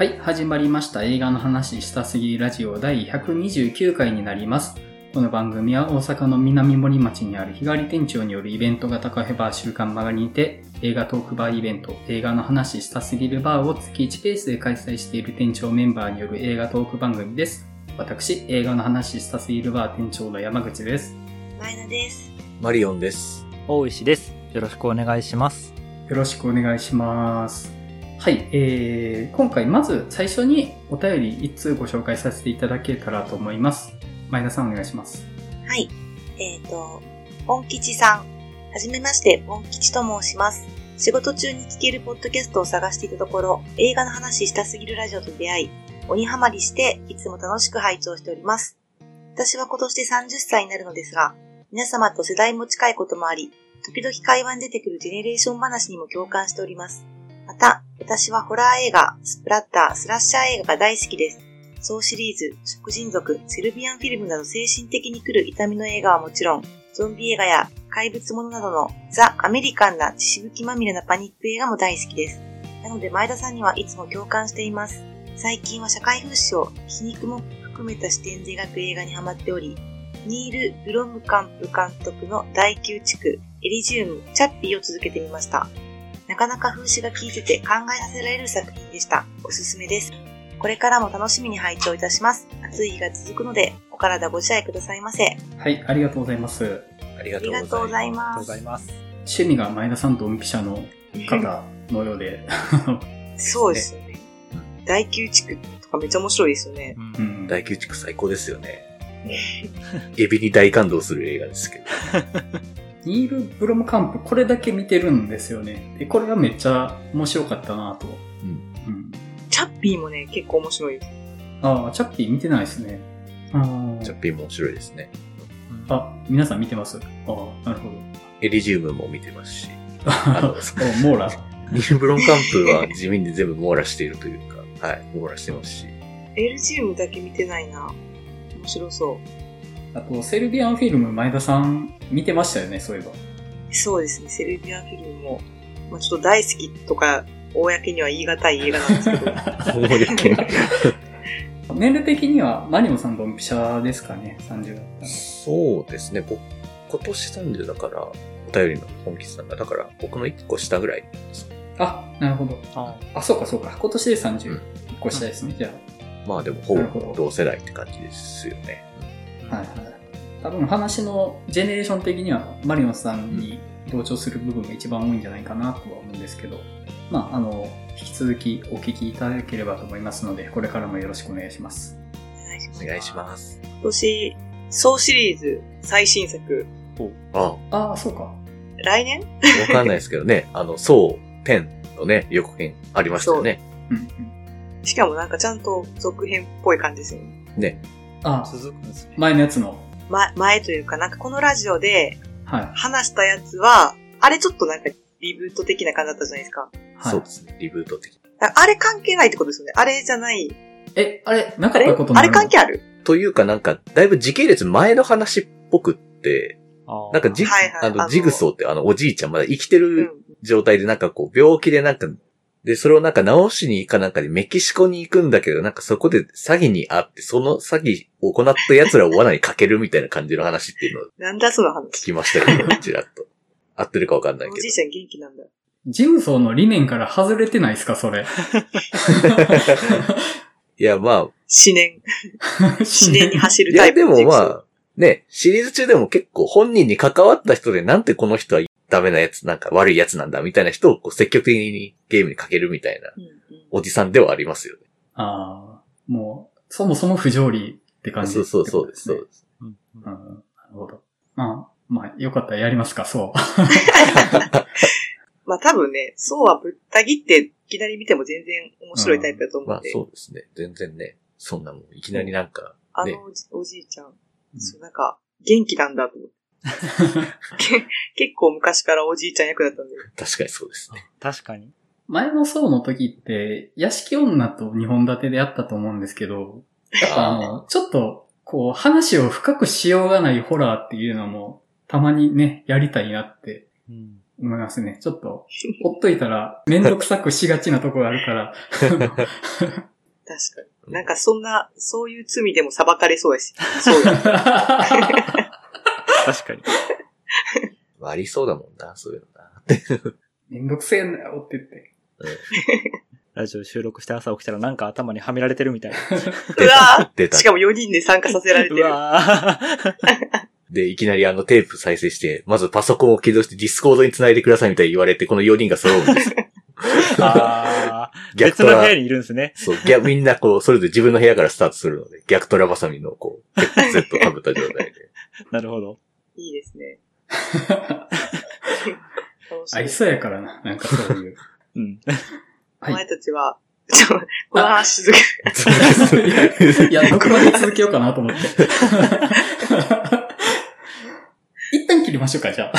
はい、始まりました映画の話したすぎラジオ第129回になります。この番組は大阪の南森町にある日帰り店長によるイベント型カフェバー週刊マガにて映画トークバーイベント映画の話したすぎるバーを月1ペースで開催している店長メンバーによる映画トーク番組です。私、映画の話したすぎるバー店長の山口です。前田です。マリオンです。大石です。よろしくお願いします。よろしくお願いします。はい、えー、今回まず最初にお便り1通ご紹介させていただけたらと思います。前田さんお願いします。はい。えっ、と、ポン吉さん。はじめまして、ポン吉と申します。仕事中に聞けるポッドキャストを探していたところ、映画の話したすぎるラジオと出会い、鬼ハマりして、いつも楽しく拝聴しております。私は今年で30歳になるのですが、皆様と世代も近いこともあり、時々会話に出てくるジェネレーション話にも共感しております。また、私はホラー映画、スプラッター、スラッシャー映画が大好きです。総シリーズ、食人族、セルビアンフィルムなど精神的に来る痛みの映画はもちろん、ゾンビ映画や怪物ものなどのザ・アメリカンな血しぶきまみれなパニック映画も大好きです。なので前田さんにはいつも共感しています。最近は社会風刺を皮肉も含めた視点で描く映画にハマっており、ニール・ブロムカンプ監督の第9地区、エリジウム、チャッピーを続けてみました。なかなか風刺が効いてて考えさせられる作品でした。おすすめです。これからも楽しみに拝聴いたします。暑い日が続くので、お体ご自愛くださいませ。はい、ありがとうございます。ありがとうござがとうごいます。ざいます。趣味が前田さんとドンピシャの方のようで、そうですよね。第9地区とかめっちゃ面白いですよね。うんうん、大宮地区最高ですよね。エビに大感動する映画ですけど。ニール・ブロムカンプ、これだけ見てるんですよね。で、これがめっちゃ面白かったなと。うん。うん。チャッピーもね、結構面白いです。ああ、チャッピー見てないですね。あーチャッピーも面白いですね。あ、皆さん見てます？ああ、なるほど。エリジウムも見てますし。あ のおモーラ。ニール・ブロンカンプは地味に全部網羅しているというか、はい、網羅してますし。エルジウムだけ見てないな。面白そう。あと、セルビアンフィルム、前田さん見てましたよね、そういえば。そうですね、セルビアンフィルムも、まあ、ちょっと大好きとか、公には言い難い映画なんですけど、年齢的には、マリオンさんドンピシャですかね、30だったら。そうですね。僕、今年30だから、お便りの本気さんが、だから僕の1個下ぐらいです。あ、なるほど。ああ、そうかそうか。今年で31うん個下ですね、じゃまあでも、ほぼ同世代って感じですよね。はい。多分話のジェネレーション的には、マリオンさんに同調する部分が一番多いんじゃないかなとは思うんですけど、まあ、あの、引き続きお聞きいただければと思いますので、これからもよろしくお願いします。お願いします。お願いします。今年、総シリーズ最新作、あああ、そうか。来年？わかんないですけどね、あの、そう、10のね、予告編ありましたよね。うんうん。しかもなんかちゃんと続編っぽい感じですよね。ね。ああ、続くんですね。前のやつの。ま、前というか、なんかこのラジオではい。話したやつは、あれちょっとなんかリブート的な感じだったじゃないですか。はい、そうですね、リブート的。ああれ関係ないってことですよね。あれじゃない。え、あれ、なかあれったことなるあれ関係ある？というかなんか、だいぶ時系列前の話っぽくって、なんかジ,、はいはいあのあのジグソーってあのおじいちゃんまだ生きてうんる。状態でなんかこう病気でなんか、で、それをなんか治しに行かなんかでメキシコに行くんだけど、なんかそこで詐欺にあって、その詐欺を行った奴らを罠にかけるみたいな感じの話っていうのをなんだその聞話。きましたけど、ちらっと。合ってるかわかんないけど。おじいちゃん元気なんだ。ジムソーの理念から外れてないですか、それ。いや、まあ、思念。思念に走るいや、タイプでもまあ、あ、ね、シリーズ中でも結構本人に関わった人でなんてこの人はダメなやつ、なんか悪いやつなんだみたいな人をこう積極的にゲームにかけるみたいなうんうんおじさんではありますよね。ああ、もう、そもそも不条理って感じそうそうそうです、ねそうです。うんうん、なるほど。まあ、まあ、よかったらやりますか、そう。まあ多分ね、そうはぶった切っていきなり見ても全然面白いタイプだと思まあうんで。そうですね。全然ね、そんなもん、いきなりなんか、ねあのおじおじいちゃん、そうなんか、元気なんだと思って。け結構昔からおじいちゃん役だったんで。確かにそうですね。確かに。前の層の時って、屋敷女と二本立てでやったと思うんですけど、やっぱあの、ちょっと、こう、話を深くしようがないホラーっていうのも、たまにね、やりたいなってうん。思いますね。ちょっと、ほっといたら、めんどくさくしがちなとこがあるから。確かに。なんかそんな、そういう罪でも裁かれそうやし。そうや。確かに。ありそうだもんな、そういうのな。めんどくせえんだよって言って。ラジオ収録して朝起きたらなんか頭にはめられてるみたい な。うわ出たーしかも4人で参加させられてうる。わーで、いきなりあのテープ再生して、まずパソコンを起動して Discord に繋いでくださいみたいに言われて、この4人が揃うんですよ。あー逆トラ別の部屋、にいるんですね。そう、逆、みんなこう、それぞれ自分の部屋からスタートするので、逆トラバサミのこう、ヘッドセットを被った状態で。なるほど。いいですね。ありい。そうやからな。なんかそういう。うん。お前はい。たちは、ちょ、この話続け、いや、どこまで続けようかなと思って。一旦切りましょうか、じゃあ。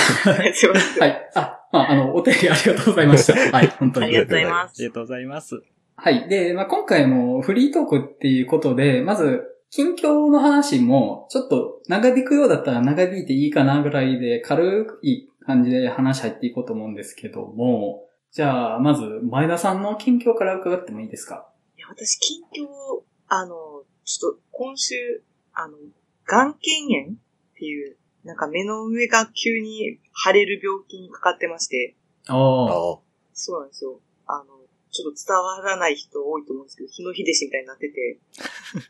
すいません。はい。あ、まあ、あの、お便りありがとうございました。はい、本当にあり。がとうございます。ありがとうございます。はい。で、まあ、今回もフリートークっていうことで、まず、近況の話も、ちょっと長引くようだったら長引いていいかなぐらいで、軽い感じで話入っていこうと思うんですけども、じゃあ、まず、前田さんの近況から伺ってもいいですか？いや、私、近況、あの、ちょっと、今週、あの、眼瞼炎っていう、なんか目の上が急に腫れる病気にかかってまして、ああ。ああ。そうなんですよ。あの、ちょっと伝わらない人多いと思うんですけど、日の日弟子みたいになってて、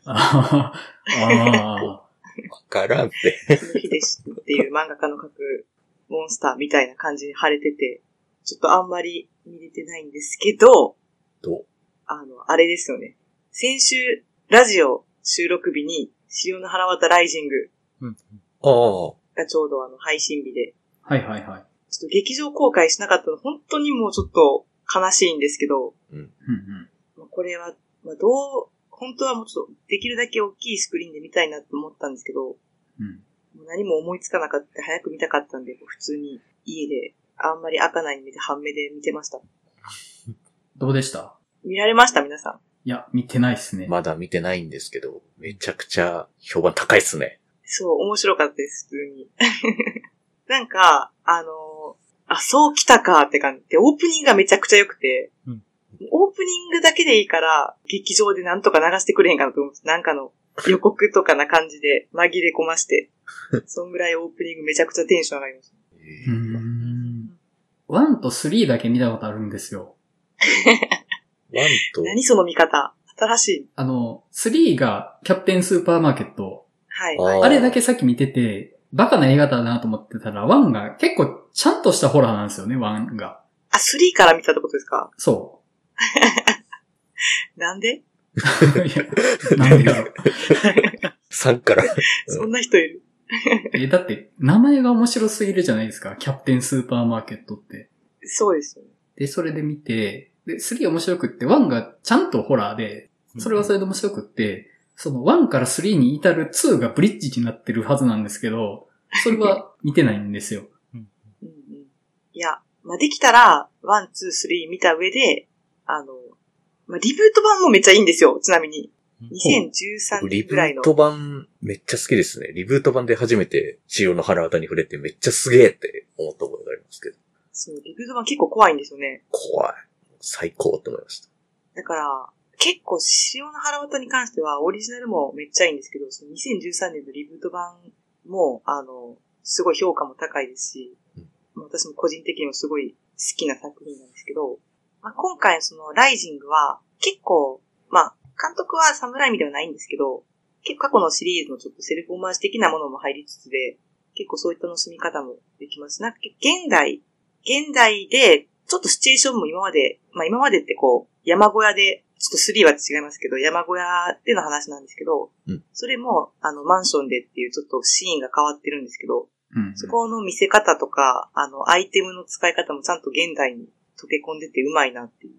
ああ。わからんって。日の日弟子っていう漫画家の描くモンスターみたいな感じに腫れてて、ちょっとあんまり見れてないんですけど、どう？あの、あれですよね。先週、ラジオ収録日に、潮の腹渡ライジングうん。ああ。がちょうどあの配信日で、はいはいはい。ちょっと劇場公開しなかったの本当にもうちょっと悲しいんですけど、うんこれは、まあ、どう、本当はもうちょっとできるだけ大きいスクリーンで見たいなと思ったんですけど、うん。もう何も思いつかなかった、早く見たかったんで、普通に家で、あんまり開かない目で半目で見てました。どうでした？見られました？皆さん。いや、見てないっすね。まだ見てないんですけど、めちゃくちゃ評判高いっすね。そう、面白かったです、普通に。なんか、あのあ、そう来たかって感じで、オープニングがめちゃくちゃ良くて、うんオープニングだけでいいから、劇場でなんとか流してくれへんかなと思うんです。なんかの予告とかな感じで紛れ込まして、そんぐらいオープニングめちゃくちゃテンション上がりました。うーん。1と3だけ見たことあるんですよ。ワンと、何その見方新しい。あの、3がキャプテンスーパーマーケット。はい。あれだけさっき見てて、バカな映画だなと思ってたら、1が結構ちゃんとしたホラーなんですよね、1が。あ、3から見たってことですか？そ なんで、う。いや、なんでだろう。3から。そんな人いる え、だって、名前が面白すぎるじゃないですか、キャプテンスーパーマーケットって。そうですよね。で、それで見て、で、3面白くって、1がちゃんとホラーで、それはそれで面白くって、その1から3に至る2がブリッジになってるはずなんですけど、それは 見てないんですよ。うんうん。いや、まあ、できたら、 one, two, three 見た上で、あの、まあ、リブート版もめっちゃいいんですよ、ちなみに。2013リブ年ぐらいの。ート版めっちゃ好きですね。リブート版で初めて潮の腹渡に触れてめっちゃすげえって思ったことがありますけど。そう、リブート版結構怖いんですよね。怖い。最高って思いました。だから、結構、潮の腹渡に関しては、オリジナルもめっちゃいいんですけど、その2013年のリブート版も、あの、すごい評価も高いですし、私も個人的にもすごい好きな作品なんですけど、まあ、今回そのライジングは結構、まあ、監督はサムライミではないんですけど、結構過去のシリーズのちょっとセルフオマージュ的なものも入りつつで、結構そういった楽しみ方もできます。なんか現代、現代で、ちょっとシチュエーションも今まで、まあ今までってこう、山小屋で、ちょっと3は違いますけど、山小屋での話なんですけど、うんそれも、あの、マンションでっていうちょっとシーンが変わってるんですけど、うん。そこの見せ方とか、あの、アイテムの使い方もちゃんと現代に溶け込んでてうまいなっていう。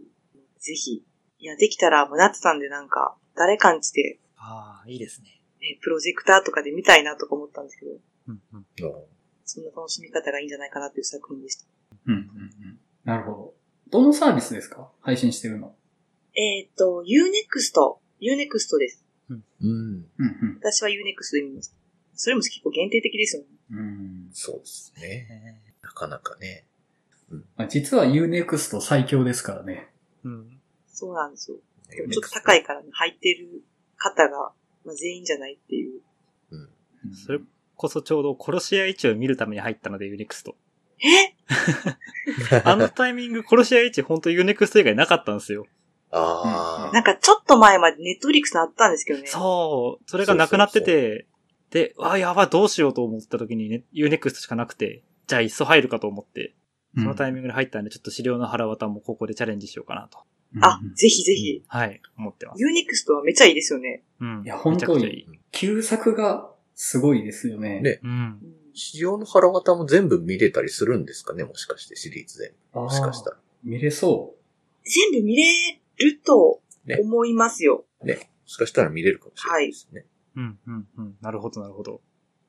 ぜひ。いや、できたら、もうなってたんでなんか、誰かんちで、ああ、いいですね。ね、プロジェクターとかで見たいなとか思ったんですけど、うんうん。あそんな楽しみ方がいいんじゃないかなっていう作品でした。うんうんうん。なるほど。どのサービスですか？配信してるの。えっ、と、Unext。Unext です。うん。うんうん。私は Unext で見ました。それも結構限定的ですよね。うん。そうですね。なかなかね。まあ実は U-NEXT 最強ですからね。うん。そうなんですよ。でもちょっと高いからね、入ってる方が、まあ、全員じゃないっていう。うん。それこそちょうど殺し屋1を見るために入ったので、 U-NEXT。え？あのタイミング、殺し屋1本当 U-NEXT 以外なかったんですよ。ああ。なんかちょっと前までネットフリックスにあったんですけどね。そう。それがなくなってて、で、あ、やばい、どうしようと思った時にね、 U-NEXT しかなくて、じゃあいっそ入るかと思って、そのタイミングで入ったんで、ちょっと死霊のはらわたもここでチャレンジしようかなと。あうん、ぜひぜひ。はい、思ってます。 U-NEXT はめっちゃいいですよね。うん。いや本当に。旧作がすごいですよね。ねうんう。ん死霊のはらわたも全部見れたりするんですかねもしかしてシリーズ全部。あーもしかしたら。見れそ全部見れるとね思いますよ。ね。もしかしたら見れるかもしれないですね。うん、うん、うん。なるほど、なるほど。うん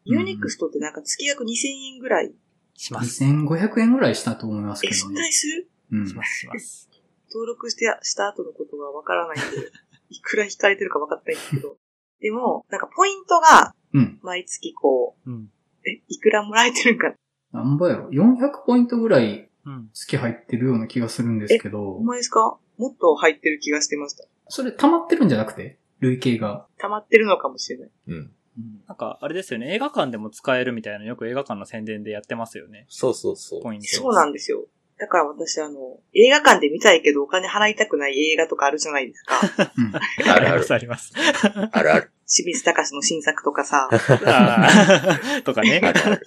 ユーネクストってなんか月額2000円ぐらい。う。します。2500円ぐらいしたと思いますけえ、そんなどね。にする？うんします、します。登録して、した後のことがわからないんで、いくら引かれてるか分かってないんですけど。でも、なんかポイントがうん。毎月こうん。う、え、いくらもらえてるんかななんぼやろ ?400 ポイントぐらいうん。月入ってるような気がするんですけどほん、まですか？もっと入ってる気がしてました。それ溜まってるんじゃなくて？累計が。溜まってるのかもしれない。うん。なんか、あれですよね。映画館でも使えるみたいなのよく映画館の宣伝でやってますよね。そうそうそう。ポイント。そうなんですよ。だから私あの、映画館で見たいけどお金払いたくない映画とかあるじゃないですか。うん。あるある。あります。あるある。清水隆の新作とかさ。とかね。あるある。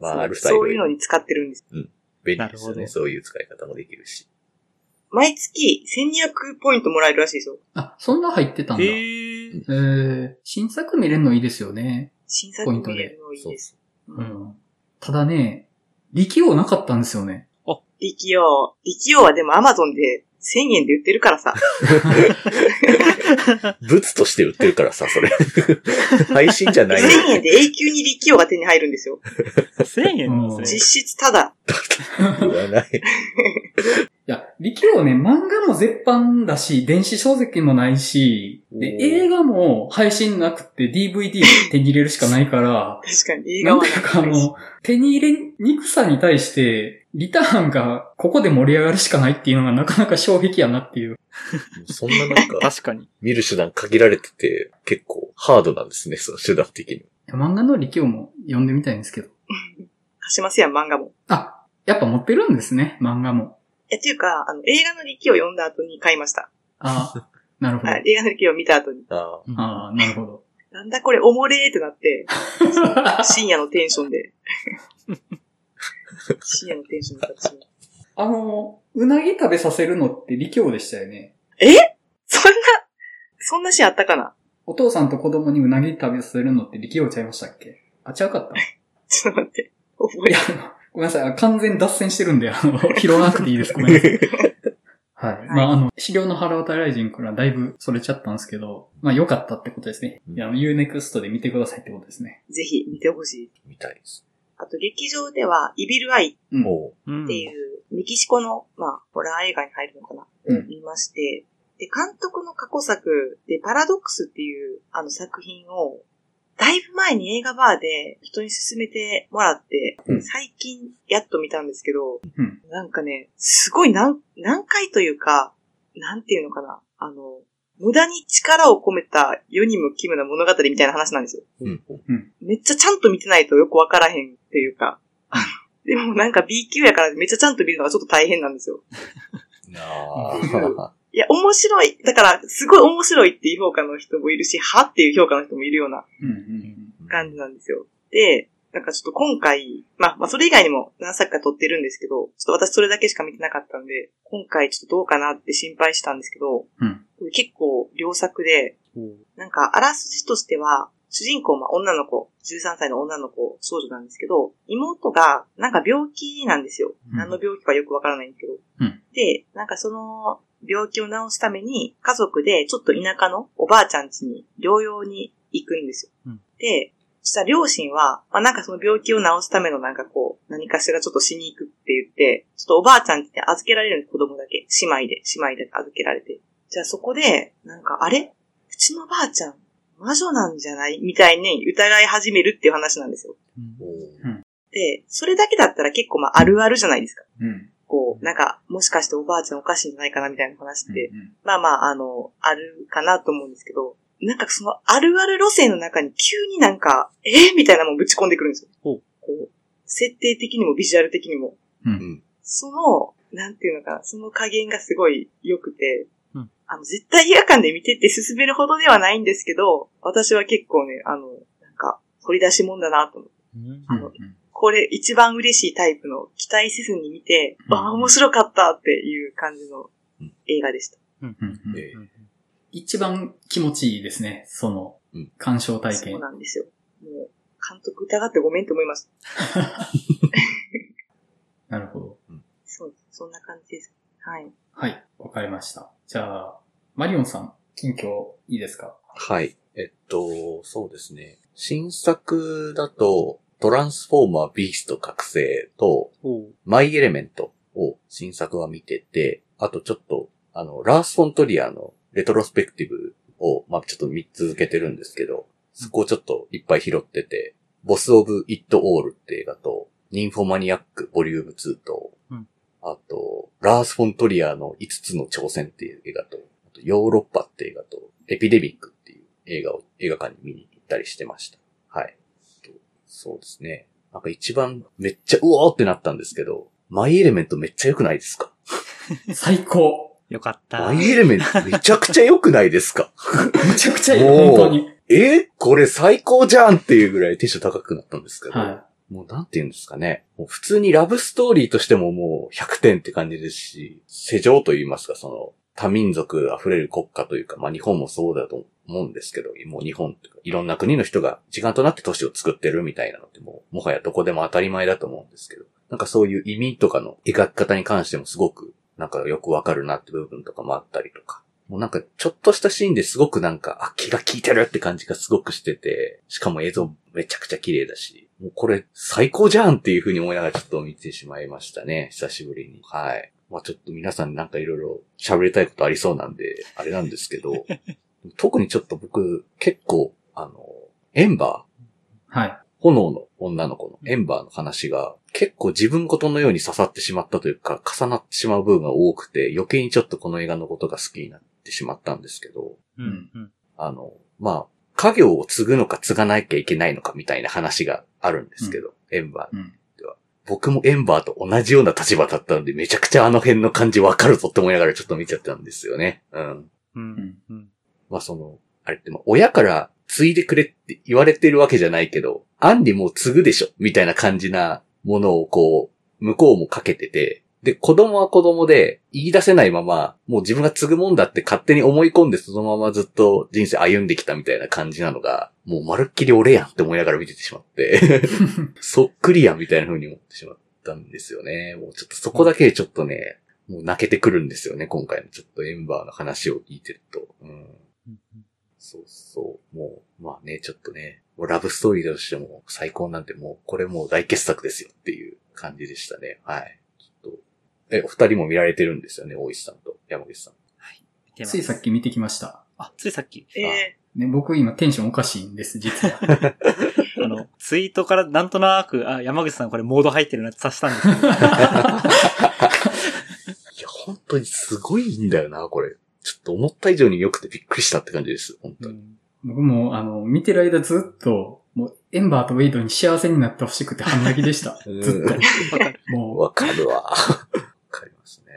まあ、あるスタイルそういうのに使ってるんです。便利ですよね。なるほどそういう使い方もできるし。毎月1200ポイントもらえるらしいですよ。あ、そんな入ってたんだ。へえー。ー、新作見れるのいいですよね。新作見れるのいいです。ただね、力王なかったんですよね。力王。力王はでも Amazon で1000円で売ってるからさ。物として売ってるからさ、それ。配信じゃない。1000円で永久に力王が手に入るんですよ。1000円なんですね。実質ただ。言わない。いや、力王ね、漫画も絶版だし、電子書籍もないし、で、映画も配信なくて DVD 手に入れるしかないから、確かに映画はなんかあの、手に入れにくさに対して、リターンがここで盛り上がるしかないっていうのがなかなか衝撃やなっていう。そんななんか、確かに。見る手段限られてて、結構ハードなんですね、その手段的に。漫画の力王も読んでみたいんですけど。貸 しますやん、漫画も。あ、やっぱ持ってるんですね、漫画も。え、っていうか、あの、映画の力を読んだ後に買いました。あなるほど。はい、映画の力を見た後に。ああ。ああ、なるほど。なんだこれ、おもれーってなって、深夜のテンションで。深夜のテンションで私もあの、うなぎ食べさせるのって力王でしたよね。そんな、そんなシーンあったかな？お父さんと子供にうなぎ食べさせるのって力王ちゃいましたっけ？あ、ちゃうかった ちょっと待って。覚えいや、あのごめんなさい。あ完全に脱線してるんで、あの、拾わなくていいです。ごめんなさい。はい。まあ、あの、資料の腹渡ライジンからだいぶそれちゃったんですけど、まあ、良かったってことですね。いや、あの、Unext で見てくださいってことですね。ぜひ見てほしい。みたいです。あと、劇場では、イビルアイっていう、メキシコの、まあ、ホラー映画に入るのかな、うん見まして、で、監督の過去作で、パラドックスっていう、あの作品を、だいぶ前に映画バーで人に勧めてもらって、うん最近やっと見たんですけど、うんなんかね、すごい難、難解というか、なんていうのかな、あの、無駄に力を込めた世にも奇妙な物語みたいな話なんですよ。う、うん。めっちゃちゃんと見てないとよくわからへんっていうか、でもなんか B 級やからめっちゃちゃんと見るのがちょっと大変なんですよ。ああ。いや、面白い。だから、すごい面白いっていう評価の人もいるし、は？っていう評価の人もいるような感じなんですよ。で、なんかちょっと今回、まあ、まあ、それ以外にも何作か撮ってるんですけど、ちょっと私それだけしか見てなかったんで、今回ちょっとどうかなって心配したんですけど、うん結構良作で、おなんか、あらすじとしては、主人公は女の子、13歳の女の子、少女なんですけど、妹が、なんか病気なんですよ。うん何の病気かよくわからないんですけど。うんで、なんかその、病気を治すために、家族でちょっと田舎のおばあちゃん家に療養に行くんですよ。うんで、そしたら両親は、まあ、なんかその病気を治すためのなんかこう、何かしらちょっとしに行くって言って、ちょっとおばあちゃん家に預けられるんです子供だけ。姉妹で、姉妹で預けられて。じゃあそこで、なんか、あれ？うちのばあちゃん、魔女なんじゃない？みたいに疑い始めるっていう話なんですよ。うんで、それだけだったら結構まああるあるじゃないですか。うん。構、なんか、もしかしておばあちゃんおかしいんじゃないかなみたいな話って、うんまあまあ、あの、あるかなと思うんですけど、なんかその、あるある路線の中に急になんか、えー、みたいなもんぶち込んでくるんですよ。ほう。こう、設定的にもビジュアル的にも。うん。うん。その、なんていうのかな、その加減がすごい良くて、うん。あの、絶対映画館で見てって進めるほどではないんですけど、私は結構ね、あの、なんか、掘り出し物だなと思って。うん。あのこれ一番嬉しいタイプの期待せずに見て、うん。ああ、面白かったっていう感じのうん。映画でした。うん。うん。うん。えうん一番気持ちいいですね、そのうん、鑑賞体験そう。なんですよ。もう、監督疑ってごめんと思います。なるほど。そう。そんな感じです。はい。はい、わかりました。じゃあ、マリオンさん、近況いいですか？はい。えっと、そうですね。新作だと、トランスフォーマービースト覚醒と、マイエレメントを新作は見てて、あとちょっと、あの、ラース・フォントリアのレトロスペクティブを、まあちょっと見続けてるんですけど、そこをちょっといっぱい拾ってて、ボス・オブ・イット・オールって映画と、ニンフォマニアック・ボリューム2と、うんあと、ラース・フォントリアの5つの挑戦っていう映画と、あとヨーロッパって映画と、エピデミックっていう映画を映画館に見に行ったりしてました。はい。とそうですね。なんか一番めっちゃうおーってなったんですけど、マイエレメントめっちゃ良くないですか？最高よかった。マイエレメントめちゃくちゃ良くないですか？めちゃくちゃいい、本当に。え？ーこれ最高じゃんっていうぐらいテンション高くなったんですけど、はもうなんて言うんですかね。もう普通にラブストーリーとしてももう100点って感じですし、世情と言いますか、その多民族溢れる国家というか、まあ日本もそうだと思うんですけど、もう日本とか、いろんな国の人が時間となって都市を作ってるみたいなのってもう、もはやどこでも当たり前だと思うんですけど、なんかそういう意味とかの描き方に関してもすごく、なんかよくわかるなって部分とかもあったりとか、もうなんかちょっとしたシーンですごくなんか、あ、気が利いてるって感じがすごくしてて、しかも映像めちゃくちゃ綺麗だし、もうこれ最高じゃんっていう風に思いながらちょっと見てしまいましたね。久しぶりに。はい。まあちょっと皆さんなんかいろいろ喋りたいことありそうなんで、あれなんですけど、特にちょっと僕結構、あの、エンバー、はい。炎の女の子のエンバーの話が結構自分事のように刺さってしまったというか重なってしまう部分が多くて余計にちょっとこの映画のことが好きになってしまったんですけど、うん。うん。あの、まあ、家業を継ぐのか継がなきゃいけないのかみたいな話があるんですけど、エンバー。うん。僕もエンバーと同じような立場だったのでめちゃくちゃあの辺の感じわかるぞって思いながらちょっと見ちゃったんですよね。うん。ううんん。うん。まあその、あれって親から継いでくれって言われてるわけじゃないけど、アンリもう継ぐでしょみたいな感じなものをこう、向こうもかけてて、で、子供は子供で言い出せないまま、もう自分が継ぐもんだって勝手に思い込んでそのままずっと人生歩んできたみたいな感じなのが、もうまるっきり俺やんって思いながら見ててしまって、そっくりやんみたいな風に思ってしまったんですよね。もうちょっとそこだけでちょっとね、もう泣けてくるんですよね、今回のちょっとエンバーの話を聞いてると。うんうんそうそう。もう、まあね、ちょっとね、もうラブストーリーとしても最高なんてもう、これもう大傑作ですよっていう感じでしたね。はい。ちょっと、え、お二人も見られてるんですよね、大石さんと山口さん。見てますついさっき見てきました。あ、ついさっき。えね、僕今テンションおかしいんです、実は。あの、ツイートからなんとなく、あ、山口さんこれモード入ってるなって察したんですけど。いや、本当にすごいんだよな、これ。ちょっと思った以上に良くてびっくりしたって感じです、本当に。うん僕も、あの、見てる間ずっと、もう、エンバーとウェイドに幸せになってほしくて半泣きでした。うんずっと。わかる。もわかるわ。わかりますね。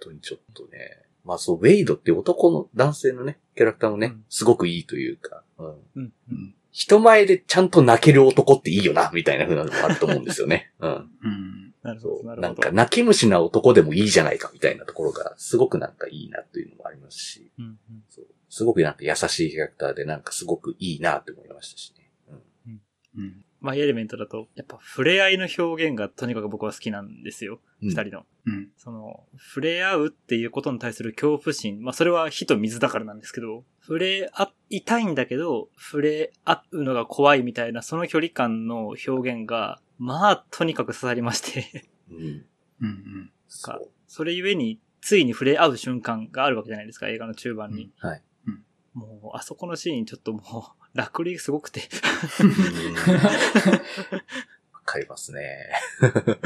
本当にちょっとね。まあそう、ウェイドって男の男性のね、キャラクターもね、うんすごくいいというか、うん。うん。う、うん。人前でちゃんと泣ける男っていいよな、みたいな風なのもあると思うんですよね。うん。うん。なるほど。そう。なるほど。なんか、泣き虫な男でもいいじゃないか、みたいなところが、すごくなんかいいなというのもありますし、うんうんそうすごくなんか優しいキャラクターで、なんかすごくいいなって思いましたしね。うん。うん。マイエレメントだと、やっぱ触れ合いの表現がとにかく僕は好きなんですよ。うん二、人の。うん。その、触れ合うっていうことに対する恐怖心。まあそれは火と水だからなんですけど、触れ合いたいんだけど、触れ合うのが怖いみたいな、その距離感の表現が、まあとにかく刺さりまして、うん。うん。うん。そう。それゆえに、ついに触れ合う瞬間があるわけじゃないですか、映画の中盤に。はい。もう、あそこのシーンちょっともう、楽類すごくて。わかりますね。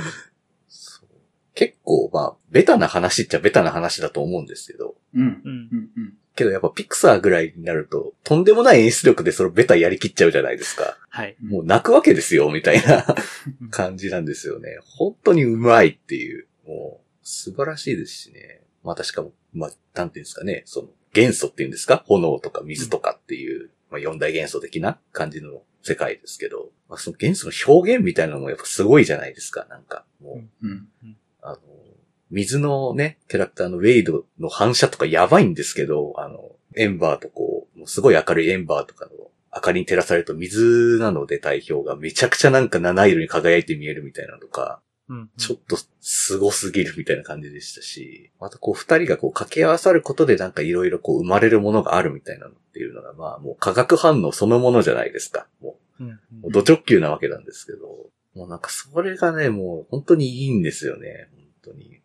結構、まあ、ベタな話っちゃベタな話だと思うんですけど、うん。うんう。ん。うん。けどやっぱピクサーぐらいになると、とんでもない演出力でそのベタやりきっちゃうじゃないですか。はい。もう泣くわけですよ、みたいな 感じなんですよね。本当にうまいっていう、もう素晴らしいですしね。またしかも、まあ、なんていうんですかね、その元素っていうんですか？炎とか水とかっていう、まあ、四大元素的な感じの世界ですけど、まあ、その元素の表現みたいなのもやっぱすごいじゃないですか、なんか。もう、うん。あの、水のね、キャラクターのウェイドの反射とかやばいんですけど、あの、エンバーとこう、もうすごい明るいエンバーとかの明かりに照らされると水なので代表がめちゃくちゃなんか七色に輝いて見えるみたいなのとか、うん。ちょっと凄すぎるみたいな感じでしたし、またこう二人がこう掛け合わさることでなんかいろいろこう生まれるものがあるみたいなのっていうのがまあもう化学反応そのものじゃないですか。もうん。う、もうド直球なわけなんですけど、もうなんかそれがね、もう本当にいいんですよね。本当に。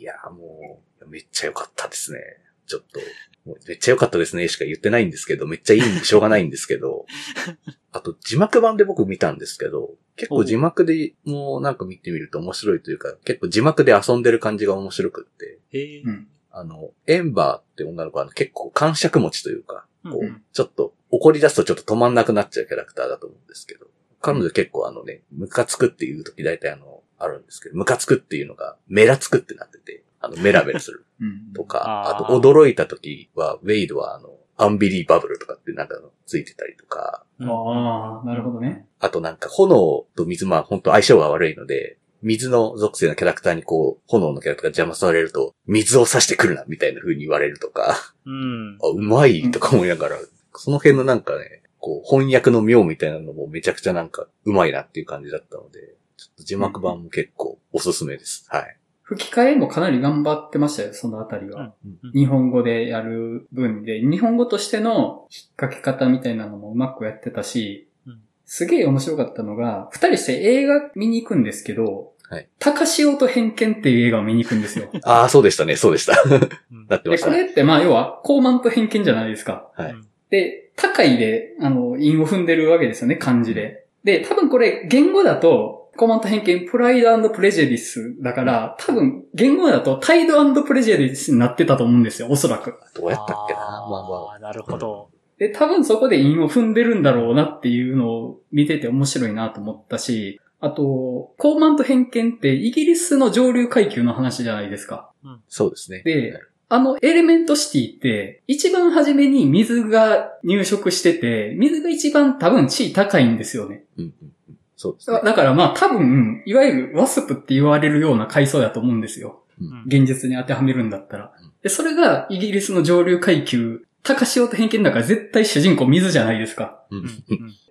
うん、いや、もう、めっちゃ良かったですね。ちょっと、もうめっちゃ良かったですねしか言ってないんですけど、めっちゃいいんでしょうがないんですけど、あと字幕版で僕見たんですけど、結構字幕でもうなんか見てみると面白いというか、結構字幕で遊んでる感じが面白くって、ええ。うん。あの、エンバーって女の子はあの結構感触持ちというか、こう、うんちょっと怒り出すとちょっと止まんなくなっちゃうキャラクターだと思うんですけど、彼女結構あのね、ムカつくっていう時大体あの、あるんですけど、ムカつくっていうのがメラつくってなってて、あの、メラメラする。うん。とか、ああーと驚いた時は、ウェイドはあの、アンビリーバブルとかってなんかのついてたりとか、ああ、なるほどね。あとなんか炎と水、まあ本当相性が悪いので、水の属性のキャラクターにこう、炎のキャラクターが邪魔されると、水を刺してくるな、みたいな風に言われるとか、うん。あ、うまいとか思いながら、その辺のなんかね、こう、翻訳の妙みたいなのもめちゃくちゃなんか、うまいなっていう感じだったので、字幕版も結構おすすめです。はい。吹き替えもかなり頑張ってましたよ、そのあたりは。うん日本語でやる分で、日本語としての引っ掛け方みたいなのもうまくやってたしうん、すげえ面白かったのが、二人して映画見に行くんですけど、はい高潮と偏見っていう映画を見に行くんですよ。ああ、そうでしたね、そうでした。なってましたね。これってまあ要は、高慢と偏見じゃないですか。はい。で、高いで、あの、韻を踏んでるわけですよね、漢字で。で、多分これ、言語だと、コマンド偏見、プライドプレジェディスだから、多分、言語だと、タイドプレジェディスになってたと思うんですよ、おそらく。どうやったっけな？まあまあーなるほど。で、多分そこで韻を踏んでるんだろうなっていうのを見てて面白いなと思ったし、あと、高慢と偏見ってイギリスの上流階級の話じゃないですか。あ、そうですね。で、あのエレメントシティって、一番初めに水が入植してて、水が一番多分地位高いんですよね。うんうんうん。そうですねだ。だからまあ多分、いわゆるワスプって言われるような階層だと思うんですよ。うん現実に当てはめるんだったらうん。で、それがイギリスの上流階級、高慢と偏見だから絶対主人公水じゃないですか。うん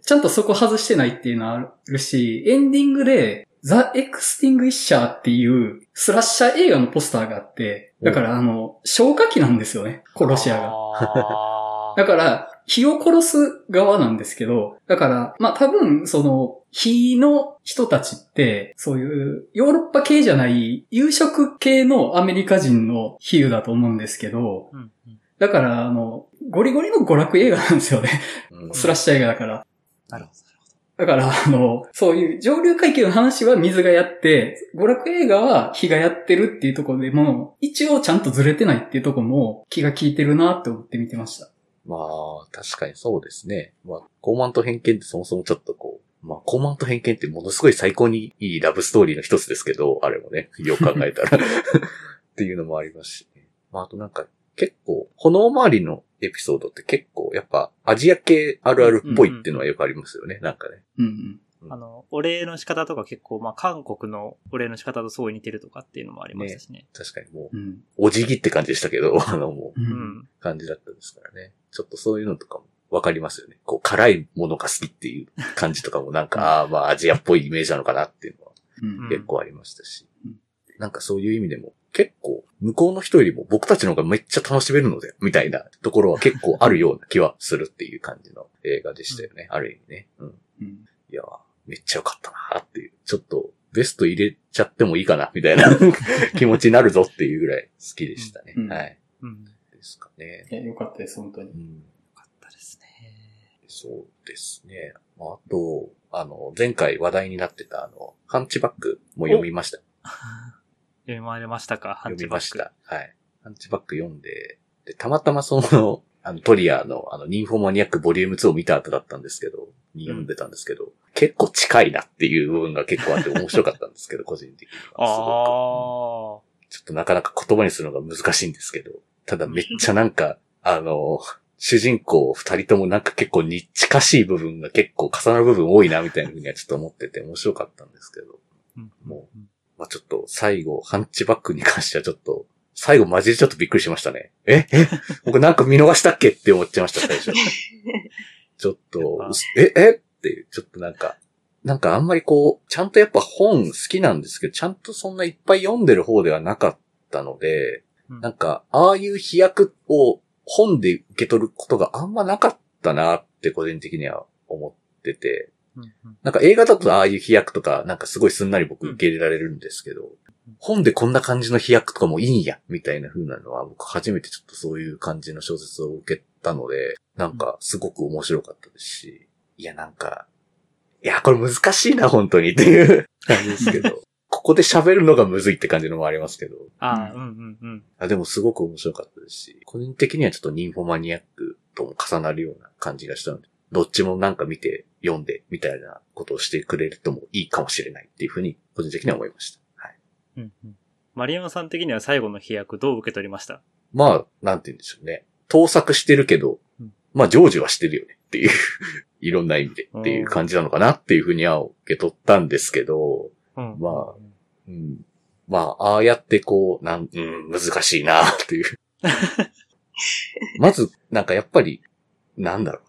ちゃんとそこ外してないっていうのはあるし、エンディングで、ザ・エクスティングイッシャーっていうスラッシャー映画のポスターがあって、だからあの、消火器なんですよね、殺し屋が。だから、火を殺す側なんですけど、だから、まあ多分、その、火の人たちって、そういうヨーロッパ系じゃない、有色系のアメリカ人の比喩だと思うんですけど、うんうんだから、あの、ゴリゴリの娯楽映画なんですよね。うんスラッシャー映画だから。なるほだから、あの、そういう上流階級の話は水がやって、娯楽映画は火がやってるっていうところでも、一応ちゃんとずれてないっていうところも気が利いてるなって思って見てました。まあ、確かにそうですね。まあ、高慢と偏見ってそもそもちょっとこう、まあ、高慢と偏見ってものすごい最高にいいラブストーリーの一つですけど、あれもね、よく考えたら。っていうのもありますし、ね。まあ、あとなんか、結構、炎周りのエピソードって結構、やっぱ、アジア系あるあるっぽいっていうのはよくありますよね、なんかね。うんど。あの、お礼の仕方とか結構、まあ、韓国のお礼の仕方とすごい似てるとかっていうのもありましたしね。確かにもう、うん。うん。お辞儀って感じでしたけど、あの、もう、う。うんん。感じだったですからね。ちょっとそういうのとかもわかりますよね。こう、辛いものが好きっていう感じとかもなんか、ああ、まあ、アジアっぽいイメージなのかなっていうのはうんうん結構ありましたし。うんなんかそういう意味でも、結構、向こうの人よりも僕たちの方がめっちゃ楽しめるので、みたいなところは結構あるような気はするっていう感じの映画でしたよね。ある意味ね。うん。うん。いやー、めっちゃよかったなーっていう。ちょっと、ベスト入れちゃってもいいかな、みたいな 気持ちになるぞっていうぐらい好きでしたね。うんはい。うん。ですかね。いや、よかったです、本当にう。ん。よかったですね。そうですね。まああと、あの、前回話題になってたあの、ハンチバックも読みました。読まれましたか？ハン読チバック。みました。はい。ハンチバック読んで、で、たまたまその、あの、トリアの、あの、ニンフォマニアックボリューム2を見た後だったんですけど、に読んでたんですけど、結構近いなっていう部分が結構あって面白かったんですけど、個人的には。すごく。あちょっとなかなか言葉にするのが難しいんですけど、ただめっちゃなんか、あの、主人公二人ともなんか結構に近しい部分が結構重なる部分多いなみたいなふうにはちょっと思ってて面白かったんですけど、あ。もうまあちょっと最後、ハンチバックに関してはちょっと、最後マジでちょっとびっくりしましたね。え？え？僕なんか見逃したっけって思っちゃいました、最初。ちょっと、え？え？っていう、ちょっとなんか、なんかあんまりこう、ちゃんとやっぱ本好きなんですけど、ちゃんとそんないっぱい読んでる方ではなかったので、うん。なんか、ああいう飛躍を本で受け取ることがあんまなかったなって個人的には思ってて、うんうん。なんか映画だとああいう飛躍とか、なんかすごいすんなり僕受け入れられるんですけど、本でこんな感じの飛躍とかもいいんや、みたいな風なのは僕初めてちょっとそういう感じの小説を受けたので、なんかすごく面白かったですし、いやなんか、いやこれ難しいな本当にっていう感じですけど、ここで喋るのがむずいって感じのもありますけど、ああ、うんうんうん。あでもすごく面白かったですし、個人的にはちょっとニンフォマニアックとも重なるような感じがしたので、どっちもなんか見て、読んで、みたいなことをしてくれるともいいかもしれないっていうふうに、個人的には思いました。はい。うんうん丸山さん的には最後の飛躍どう受け取りました？まあ、なんて言うんでしょうね。盗作してるけどうん、まあ、成就はしてるよねっていう、いろんな意味でっていう感じなのかなっていうふうには受け取ったんですけど、うんまあうん。まあ、ああやってこう、なん、うん、難しいなっていう。まず、なんかやっぱり、なんだろうな。